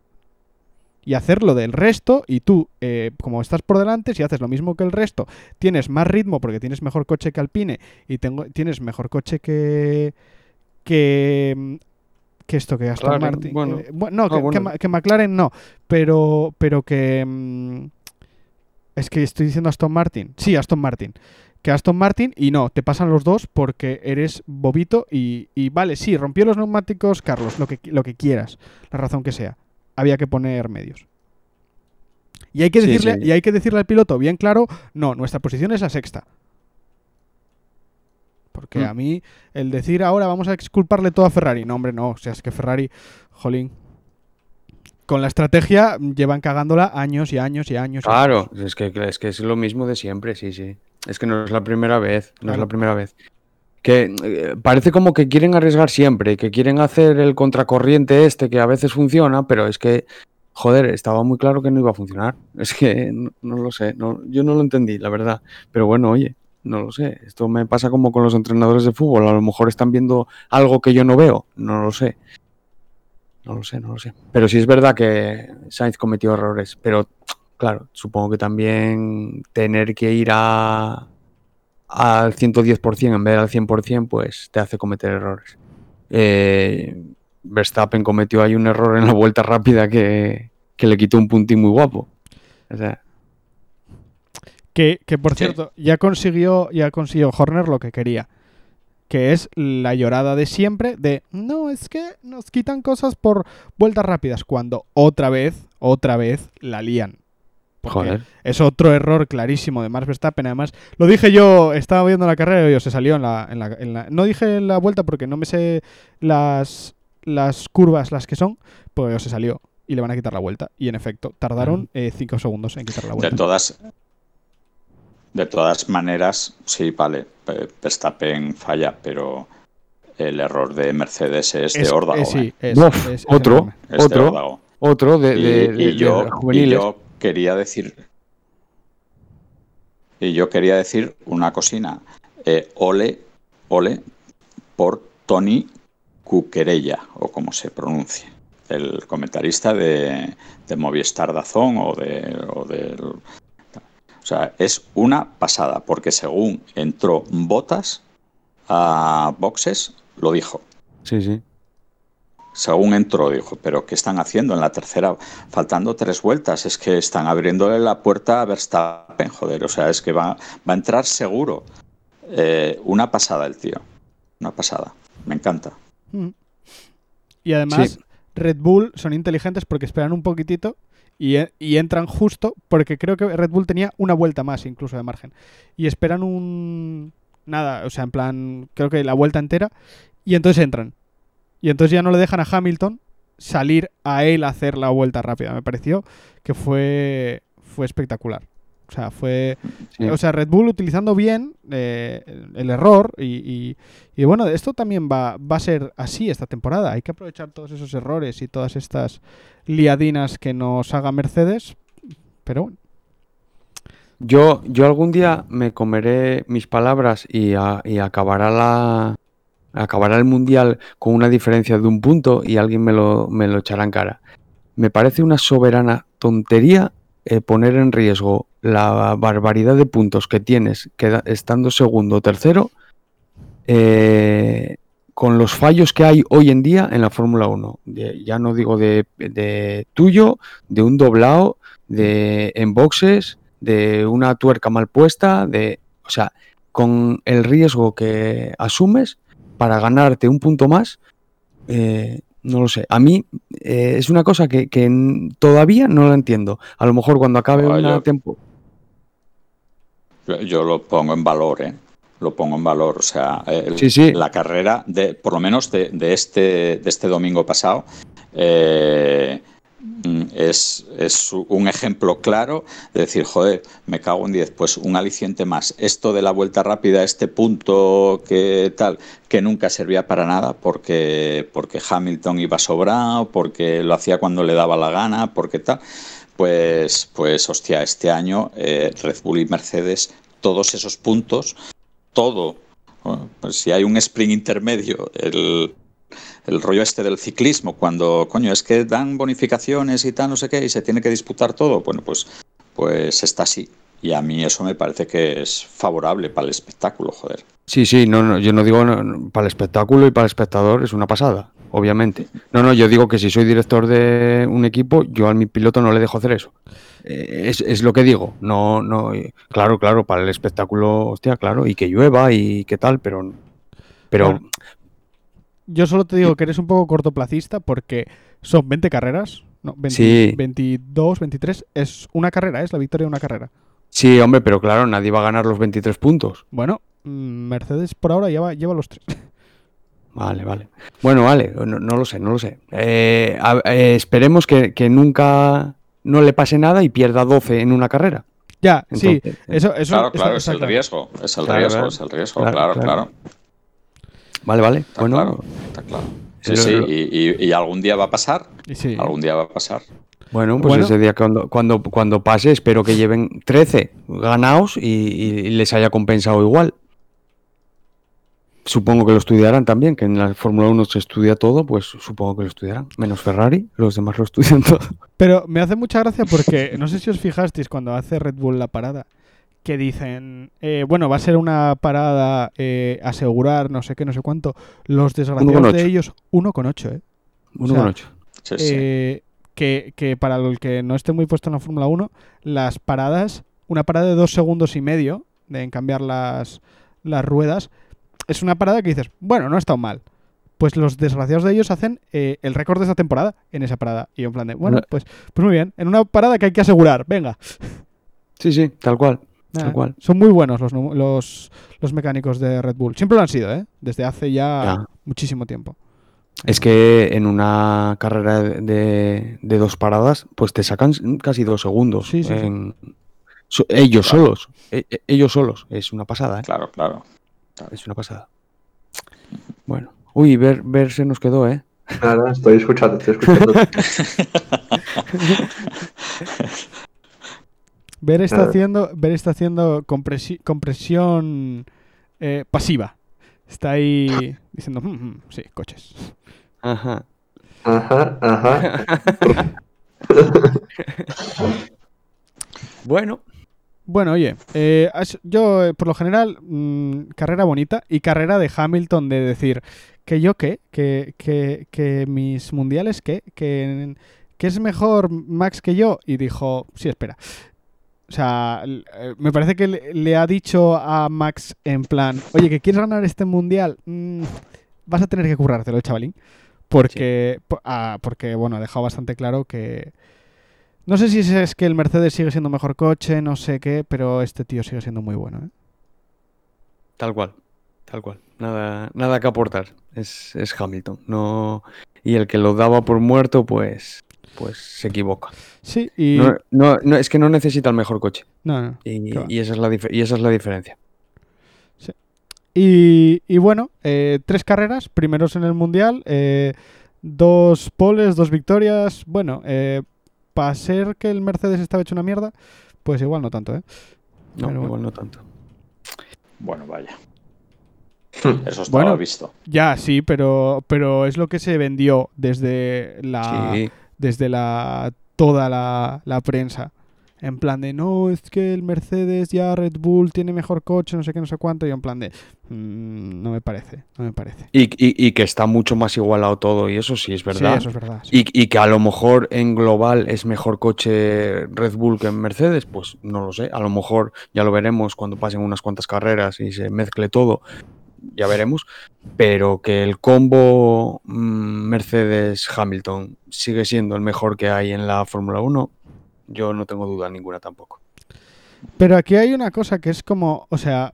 S2: Y hacerlo del resto, y tú, eh, como estás por delante, si haces lo mismo que el resto, tienes más ritmo porque tienes mejor coche que Alpine y tengo, tienes mejor coche que. que. mm, que esto, que Aston
S4: McLaren,
S2: Martin.
S4: bueno.
S2: eh, no,
S4: Ah,
S2: que, que
S4: bueno.
S2: Ma- que McLaren no, pero, pero que. mm, es que estoy diciendo Aston Martin. Sí, Aston Martin. Que Aston Martin y no, te pasan los dos porque eres bobito y, y vale, sí, rompió los neumáticos Carlos, lo que, lo que quieras, la razón que sea. Había que poner medios. Y hay que decirle,
S4: sí.
S2: y hay que decirle al piloto bien claro, no, nuestra posición es la sexta. Porque
S4: Mm.
S2: a mí el decir ahora vamos a exculparle todo a Ferrari, no, hombre, no, o sea, es que Ferrari, jolín, con la estrategia llevan cagándola años y años y años. y
S4: Claro, es que, es que es lo mismo de siempre, sí, sí. Es que no es la primera vez, no es la primera vez. Que eh, parece como que quieren arriesgar siempre, que quieren hacer el contracorriente este que a veces funciona, pero es que, joder, estaba muy claro que no iba a funcionar. Es que no, lo sé, no, yo no lo entendí, la verdad. Pero bueno, oye, no lo sé. Esto me pasa como con los entrenadores de fútbol. A lo mejor están viendo algo que yo no veo, no lo sé. No lo sé, no lo sé. Pero sí es verdad que Sainz cometió errores, pero claro, supongo que también tener que ir a al 110% en vez del al 100%, pues te hace cometer errores. Eh, Verstappen cometió ahí un error en la vuelta rápida que, que le quitó un puntín muy guapo. O sea,
S2: Que, que, por
S3: Sí.
S2: cierto, ya consiguió, ya consiguió Horner lo que quería. Que es la llorada de siempre de no, es que nos quitan cosas por vueltas rápidas. Cuando otra vez, otra vez la lían. Porque
S4: joder.
S2: Es otro error clarísimo de Max Verstappen. Además, lo dije yo, estaba viendo la carrera y se salió en la, en la- en la- No dije en la vuelta porque no me sé las, las curvas, las que son, pues se salió y le van a quitar la vuelta. Y en efecto, tardaron 5 segundos en quitar la
S3: De
S2: vuelta.
S3: todas, de todas maneras, sí, vale, Pe- Verstappen falla, pero el error de Mercedes es, de órdago.
S2: eh, sí,
S3: ¿eh?
S2: es-
S4: Uf,
S2: es- es
S4: otro.
S3: Es de
S4: otro. Otro de,
S3: Y,
S4: de-
S3: y
S4: de- de
S3: yo, y
S4: juveniles.
S3: yo quería decir. Y yo quería decir una cocina. Eh, ole, ole por Tony Cuquerella, o como se pronuncie. El comentarista de, de Movistar Dazón o de. O del- o sea, es una pasada, porque según entró Botas a boxes, lo dijo
S4: Sí, sí.
S3: Según entró, dijo, pero ¿qué están haciendo en la tercera? Faltando tres vueltas, es que están abriéndole la puerta a Verstappen, joder, o sea, es que va, va a entrar seguro. Eh, una pasada el tío, una pasada, me encanta.
S2: Mm. Y además,
S4: Sí.
S2: Red Bull son inteligentes porque esperan un poquitito y, y entran justo, porque creo que Red Bull tenía una vuelta más incluso de margen. Y esperan un... Nada, o sea, en plan, creo que la vuelta entera, y entonces entran. Y entonces ya no le dejan a Hamilton salir a él a hacer la vuelta rápida. Me pareció que fue, fue espectacular. O sea, fue...
S4: sí.
S2: O sea, Red Bull utilizando bien eh, el error y, y- y bueno, esto también va, va a ser así esta temporada. Hay que aprovechar todos esos errores y todas estas liadinas que nos haga Mercedes. Pero bueno,
S4: Yo, yo algún día me comeré mis palabras y, a- y acabará la acabará el mundial con una diferencia de un punto y alguien me lo, me lo echará en cara. Me parece una soberana tontería eh, poner en riesgo la barbaridad de puntos que tienes queda- estando segundo o tercero eh, con los fallos que hay hoy en día en la Fórmula 1. De- ya no digo de, de tuyo, de un doblado, de en boxes, de una tuerca mal puesta, de, o sea, con el riesgo que asumes para ganarte un punto más, eh, no lo sé. A mí eh, es una cosa que, todavía no la entiendo. A lo mejor cuando acabe
S3: Ah,
S4: una
S3: yo-
S4: tempo-
S3: Yo, lo pongo en valor, ¿eh? Lo pongo en valor. O sea, el-
S4: Sí, sí.
S3: la carrera, de, por lo menos de, de este, de este domingo pasado, eh, es, es un ejemplo claro de decir, joder, me cago en 10, pues un aliciente más. Esto de la vuelta rápida, este punto que tal, que nunca servía para nada porque, porque Hamilton iba sobrado, porque lo hacía cuando le daba la gana, porque tal. Pues, pues hostia, este año eh, Red Bull y Mercedes, todos esos puntos, todo, pues si hay un sprint intermedio, el, el rollo este del ciclismo, cuando, coño, es que dan bonificaciones y tal, no sé qué, y se tiene que disputar todo, bueno, pues, pues está así. Y a mí eso me parece que es favorable para el espectáculo, joder.
S4: Sí, sí, no, no, yo no digo no, no, para el espectáculo y para el espectador es una pasada, obviamente. No, no, yo digo que si soy director de un equipo, yo a mi piloto no le dejo hacer eso. Eh, es, es lo que digo. No, no, claro, claro, para el espectáculo, hostia, claro, y que llueva y qué tal, pero, pero.
S2: Yo solo te digo que eres un poco cortoplacista porque son 20 carreras. No, 20
S4: Sí.
S2: 22, 23. Es una carrera, es la victoria de una carrera.
S4: sí, hombre, pero claro, nadie va a ganar los 23 puntos.
S2: Bueno, mm, Mercedes por ahora lleva, lleva los tres.
S4: Vale, vale. Bueno, vale, no, no lo sé, no lo sé. Eh, a- eh, esperemos que, que nunca no le pase nada y pierda 12 en una carrera.
S2: ya, sí.
S4: Entonces,
S2: Eso, eso,
S3: claro,
S2: eso
S3: claro, es el riesgo, es el
S4: Claro,
S3: riesgo, es el riesgo,
S4: Claro,
S3: claro,
S4: claro.
S3: claro.
S4: Vale, vale.
S3: Está
S4: bueno,
S3: claro, está claro. Sí, sí,
S4: lo-
S3: y, y- y algún día va a pasar,
S2: sí.
S3: algún día va a pasar.
S4: Bueno, pues
S2: Bueno.
S4: ese día cuando, cuando, cuando pase, espero que lleven 13 ganados y, y les haya compensado igual. Supongo que lo estudiarán también, que en la Fórmula 1 se estudia todo, pues supongo que lo estudiarán. Menos Ferrari, los demás lo estudian todo.
S2: Pero me hace mucha gracia porque no sé si os fijasteis cuando hace Red Bull la parada, que dicen, eh, bueno, va a ser una parada eh, asegurar no sé qué, no sé cuánto. Los desgraciados
S4: 1,8.
S2: de ellos, 1,8, ¿eh?
S4: Uno
S2: sea,
S4: con ocho.
S3: Sí, sí.
S2: Eh, que, que para el que no esté muy puesto en la Fórmula 1, las paradas, una parada de dos segundos y medio de en cambiar las, las ruedas, es una parada que dices, bueno, no ha estado mal. Pues los desgraciados de ellos hacen eh, el récord de esa temporada en esa parada. Y yo en plan de, bueno,
S4: No.
S2: pues, pues muy bien, en una parada que hay que asegurar, venga.
S4: Sí, sí, tal cual. Cual.
S2: Son muy buenos los, los, los mecánicos de Red Bull. Siempre lo han sido, ¿eh? Desde hace ya
S4: Ya.
S2: muchísimo tiempo.
S4: Es que en una carrera de, de dos paradas, pues te sacan casi dos segundos.
S2: Sí, sí, sí.
S4: en- so- ellos
S3: Claro.
S4: solos. e- e- ellos solos. Es una pasada, ¿eh?
S3: Claro, claro.
S4: Es una pasada. Bueno. Uy, ver, ver se nos quedó, ¿eh?
S1: Nada, estoy escuchando, estoy escuchando.
S2: Ver está
S1: Claro.
S2: haciendo, Ver está haciendo compresi- compresión eh, pasiva. Está ahí diciendo, "Mm, mm, sí, coches.
S4: Ajá.
S1: Ajá, ajá.
S4: Bueno.
S2: Bueno, oye, eh, yo eh, por lo general, mm, carrera bonita y carrera de Hamilton de decir que yo qué, que, que, que mis mundiales qué, que, que es mejor Max que yo. Y dijo, sí, espera. O sea, eh, me parece que le, le ha dicho a Max en plan, oye, que quieres ganar este mundial, Mm, vas a tener que currártelo, chavalín. Porque, po- ah, porque, bueno, ha dejado bastante claro que, no sé si es- es que el Mercedes sigue siendo mejor coche, no sé qué, pero este tío sigue siendo muy bueno. ¿eh?
S4: Tal cual. Tal cual. Nada, nada que aportar. Es, es Hamilton. No. Y el que lo daba por muerto, pues. Pues se equivoca.
S2: Sí, y.
S4: No, no, no, es que no necesita el mejor coche.
S2: no, no.
S4: Y, esa, es la dif- y esa es la diferencia.
S2: Y, y bueno, eh, tres carreras, primeros en el mundial, eh, dos poles, dos victorias. Bueno, eh, para ser que el Mercedes estaba hecho una mierda, pues igual no tanto, ¿eh?
S4: No,
S2: Pero bueno.
S4: igual no tanto.
S3: Bueno, vaya.
S1: Hmm.
S3: Eso estaba
S2: Bueno.
S3: visto.
S2: Ya, sí, pero, pero es lo que se vendió desde la.
S4: Sí.
S2: Desde la toda la, la prensa. En plan de, no, es que el Mercedes ya Red Bull tiene mejor coche, no sé qué, no sé cuánto. Y en plan de, "Mm, no me parece, no me parece.
S4: Y, y- y que está mucho más igualado todo, y eso sí es verdad.
S2: Sí, eso es verdad. sí.
S4: Y, y que a lo mejor en global es mejor coche Red Bull que Mercedes, pues no lo sé. A lo mejor ya lo veremos cuando pasen unas cuantas carreras y se mezcle todo. Ya veremos. pero que el combo mm, Mercedes-Hamilton sigue siendo el mejor que hay en la Fórmula 1, yo no tengo duda ninguna tampoco.
S2: Pero aquí hay una cosa que es como, o sea,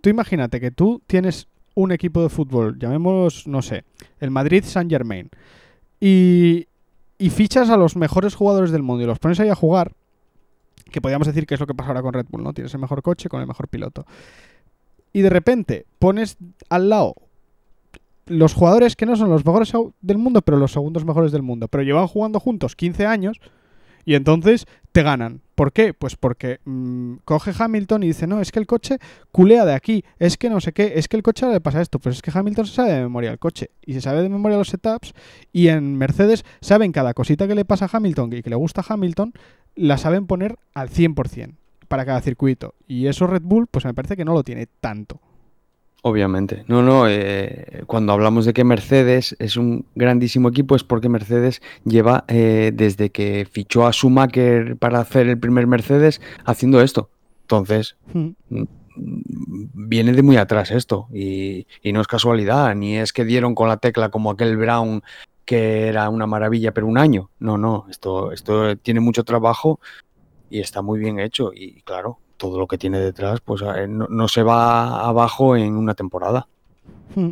S2: tú imagínate que tú tienes un equipo de fútbol, llamémoslos, no sé, el Madrid Saint Germain, y, y fichas a los mejores jugadores del mundo y los pones ahí a jugar, que podríamos decir que es lo que pasa ahora con Red Bull, ¿no? Tienes el mejor coche con el mejor piloto. Y de repente pones al lado los jugadores que no son los mejores del mundo, pero los segundos mejores del mundo, pero llevan jugando juntos 15 años y entonces te ganan. ¿Por qué? Pues porque mm, coge Hamilton y dice, no, es que el coche culea de aquí, es que no sé qué, es que el coche ahora le pasa esto, pues es que Hamilton se sabe de memoria el coche y se sabe de memoria los setups y en Mercedes saben cada cosita que le pasa a Hamilton y que le gusta a Hamilton, la saben poner al 100% para cada circuito. Y eso Red Bull, pues me parece que no lo tiene tanto.
S4: Obviamente. No, no, eh, cuando hablamos de que Mercedes es un grandísimo equipo es porque Mercedes lleva eh, desde que fichó a Schumacher para hacer el primer Mercedes haciendo esto. Entonces,
S2: Mm.
S4: mm, viene de muy atrás esto y, y no es casualidad, ni es que dieron con la tecla como aquel Brown que era una maravilla pero un año. No, no, esto, esto tiene mucho trabajo y está muy bien hecho y claro, todo lo que tiene detrás pues eh, no, no se va abajo en una temporada.
S2: Mm.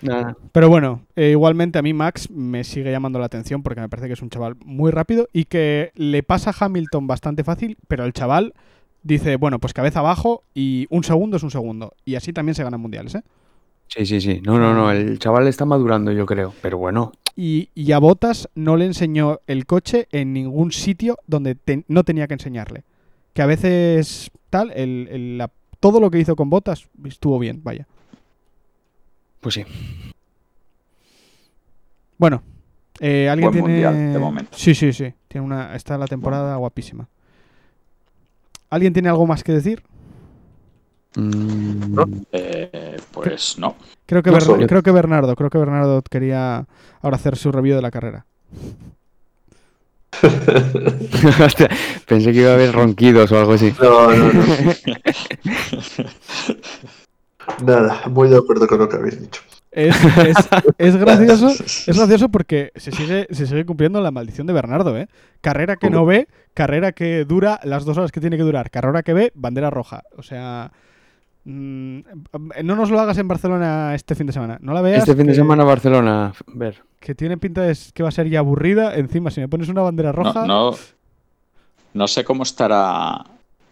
S4: Nada.
S2: Pero bueno, eh, igualmente a mí Max me sigue llamando la atención porque me parece que es un chaval muy rápido y que le pasa a Hamilton bastante fácil, pero el chaval dice, bueno, pues cabeza abajo y un segundo es un segundo. Y así también se ganan mundiales, ¿eh?
S4: Sí, sí, sí. No, no, no. El chaval está madurando, yo creo. Pero bueno,
S2: Y, y a Botas no le enseñó el coche en ningún sitio donde te- no tenía que enseñarle. Que a veces tal, el, el- la- todo lo que hizo con Botas estuvo bien, vaya.
S4: pues sí.
S2: Bueno, eh, alguien
S3: Buen
S2: tiene.
S3: mundial, de momento.
S2: Sí, sí, sí. Tiene una. Está la temporada guapísima. ¿Alguien tiene algo más que decir?
S4: Mm,
S1: ¿No?
S3: Eh, pues no.
S2: Creo que,
S1: No
S2: Bern-
S1: solo.
S2: creo que Bernardo, creo que Bernardo quería ahora hacer su review de la carrera.
S4: Pensé que iba a haber ronquidos o algo así.
S1: No, no, no. Nada, muy de acuerdo con lo que habéis dicho.
S2: Es, es- es gracioso, es gracioso porque se sigue, se sigue cumpliendo la maldición de Bernardo, ¿eh? Carrera que no ve, carrera que dura las dos horas que tiene que durar, carrera que ve, bandera roja. O sea, mm, no nos lo hagas en Barcelona este fin de semana. No la veas.
S4: Este fin de
S2: que-
S4: semana Barcelona, ver.
S2: Que tiene pinta de que va a ser ya aburrida. Encima, si me pones una bandera roja.
S3: No, no, no sé cómo estará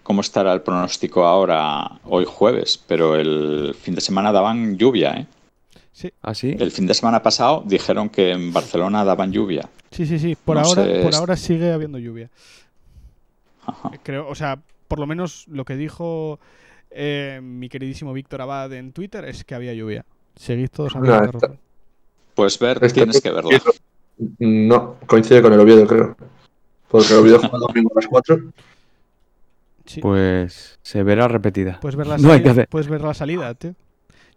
S3: cómo estará el pronóstico ahora hoy jueves, pero el fin de semana daban lluvia, ¿eh?
S4: ¿Así?
S3: El fin de semana pasado dijeron que en Barcelona daban lluvia.
S2: Sí, sí, sí. Por
S3: No
S2: ahora,
S3: sé,
S2: por ahora sigue habiendo lluvia.
S3: Ajá.
S2: Creo, o sea, por lo menos lo que dijo eh, mi queridísimo Víctor Abad en Twitter es que había lluvia. Seguid todos
S1: No,
S2: hablando de
S1: está-
S2: ropa.
S3: Pues ver,
S1: Este-
S3: tienes que verla.
S1: No, coincide con el Oviedo, creo. Porque el Oviedo juega domingo a las 4.
S2: Sí,
S4: Pues se verá repetida.
S2: puedes ver la
S4: no hay que hacer.
S2: puedes ver la salida, tío.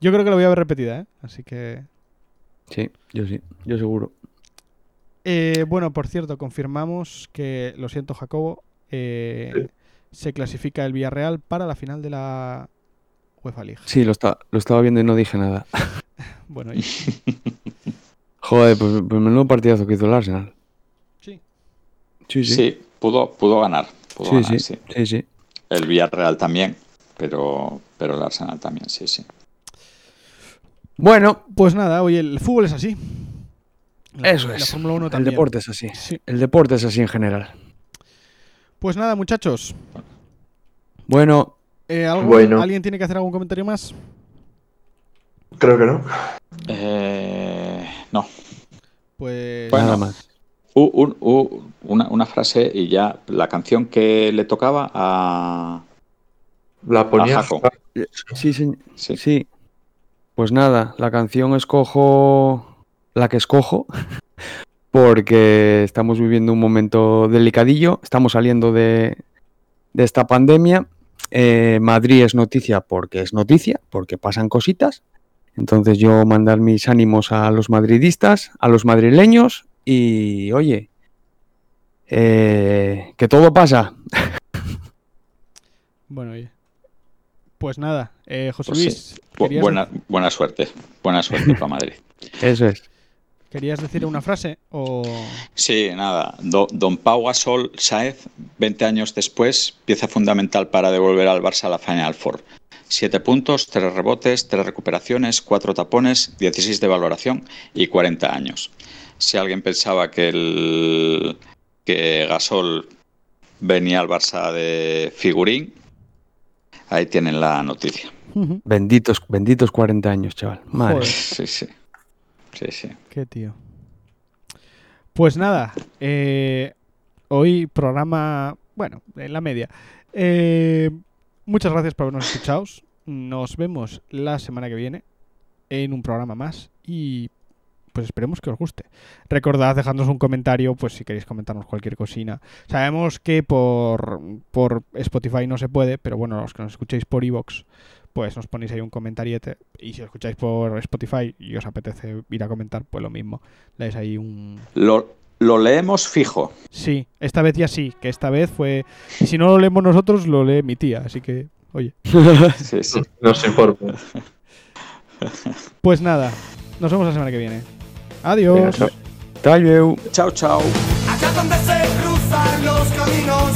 S2: Yo creo que lo voy a ver repetida, ¿eh? Así que.
S4: Sí, yo sí, yo seguro.
S2: Eh, bueno, por cierto, confirmamos que, lo siento, Jacobo, eh, se clasifica el Villarreal para la final de la UEFA League.
S4: Sí, lo, está, lo estaba viendo y no dije nada.
S2: Bueno, y-
S4: Joder, pues, pues menudo partidazo que hizo el Arsenal.
S2: sí.
S4: Sí,
S3: Sí,
S4: sí.
S3: pudo, pudo ganar. Pudo
S4: Sí,
S3: ganar,
S4: sí,
S3: sí.
S4: sí, sí.
S3: El Villarreal también, pero, pero el Arsenal también, sí, sí.
S4: Bueno,
S2: Pues nada, oye, el fútbol es así. La-
S4: eso
S2: La
S4: es.
S2: Fórmula 1
S4: El
S2: también.
S4: deporte es así.
S2: Sí.
S4: El deporte es así en general.
S2: Pues nada, muchachos.
S4: Bueno,
S2: eh, ¿algo-
S1: Bueno.
S2: ¿Alguien tiene que hacer algún comentario más?
S1: Creo que no.
S3: Eh, no.
S2: Pues.
S3: Bueno.
S4: nada más.
S3: Una, una frase y ya la canción que le tocaba a...
S1: La ponía.
S3: A Jaco.
S4: Sí, sí,
S3: Sí.
S4: sí. Pues nada, la canción escojo la que escojo porque estamos viviendo un momento delicadillo, estamos saliendo de, de esta pandemia. Eh, Madrid es noticia porque es noticia, porque pasan cositas. Entonces yo mandar mis ánimos a los madridistas, a los madrileños y oye, eh, que todo pasa.
S2: Bueno, oye. Pues nada, eh, José
S3: Pues sí.
S2: Luis,
S3: Bu-
S2: ¿querías,
S3: buena, buena suerte. Buena suerte para Madrid.
S4: Eso es.
S2: ¿Querías decir una frase? O...
S3: Sí, nada. Do- don Pau Gasol Saez, 20 años después, pieza fundamental para devolver al Barça a la Final Four. 7 puntos, 3 rebotes, 3 recuperaciones, 4 tapones, 16 de valoración y 40 años. Si alguien pensaba que, el, que Gasol venía al Barça de figurín, ahí tienen la noticia.
S4: Benditos, benditos 40 años, chaval. Madre.
S3: Sí, sí. Sí, sí.
S2: Qué tío. Pues nada, eh, hoy programa, bueno, en la media. Eh, muchas gracias por habernos escuchado. Nos vemos la semana que viene en un programa más y pues esperemos que os guste. Recordad dejadnos un comentario, pues si queréis comentarnos cualquier cocina. Sabemos que por, por Spotify no se puede, pero bueno, los que nos escuchéis por iVoox, pues nos ponéis ahí un comentariete. Y si os escucháis por Spotify y os apetece ir a comentar, pues lo mismo. Le dais ahí un...
S3: Lo, lo leemos fijo.
S2: Sí, esta vez ya sí, que esta vez fue... Y si no lo leemos nosotros, lo lee mi tía, así que, oye.
S3: Sí, sí.
S1: Nos informa.
S2: Pues nada, nos vemos la semana que viene. Adiós.
S1: Chao.
S3: Chao, chao.
S5: Allá donde se cruzan los caminos,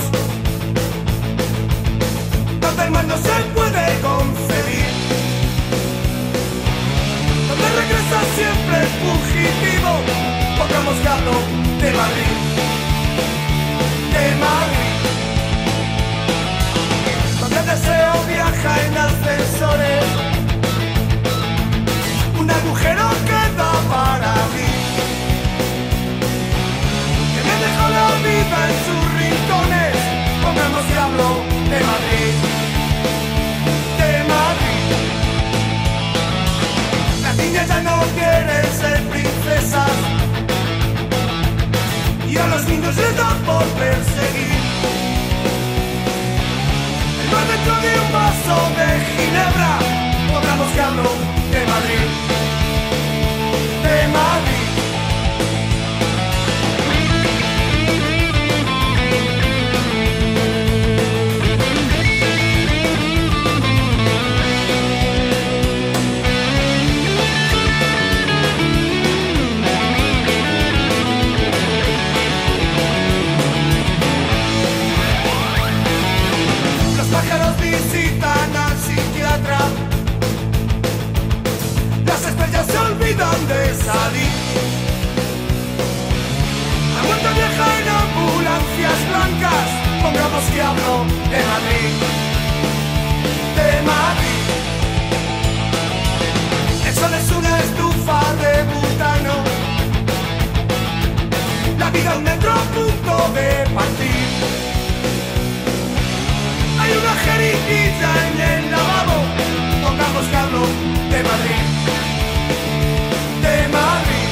S5: donde el mal no se puede concebir, fugitivo, que hablo de Madrid, de Madrid, donde el deseo viaja en ascensores, un agujero queda para mí que me dejó la vida en sus rincones. Pongamos que hablo de Madrid, niñas ya no quieren ser princesas y a los niños les da por perseguir. El mar dentro de un vaso de ginebra. Que hablo de Madrid, de Madrid. Visitan al psiquiatra. Las estrellas se olvidan de salir. La muerte vieja en ambulancias blancas. Pongamos que hablo de Madrid. De Madrid. El sol es una estufa de butano. La vida un metro punto de partir. Una jeringuilla en el lavabo. Que hablo de Madrid. De Madrid.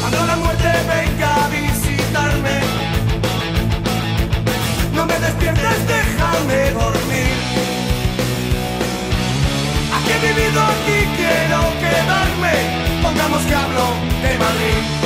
S5: Cuando la muerte venga a visitarme, no me despiertes, déjame dormir. Aquí he vivido, aquí quiero quedarme. Pongamos que hablo de Madrid.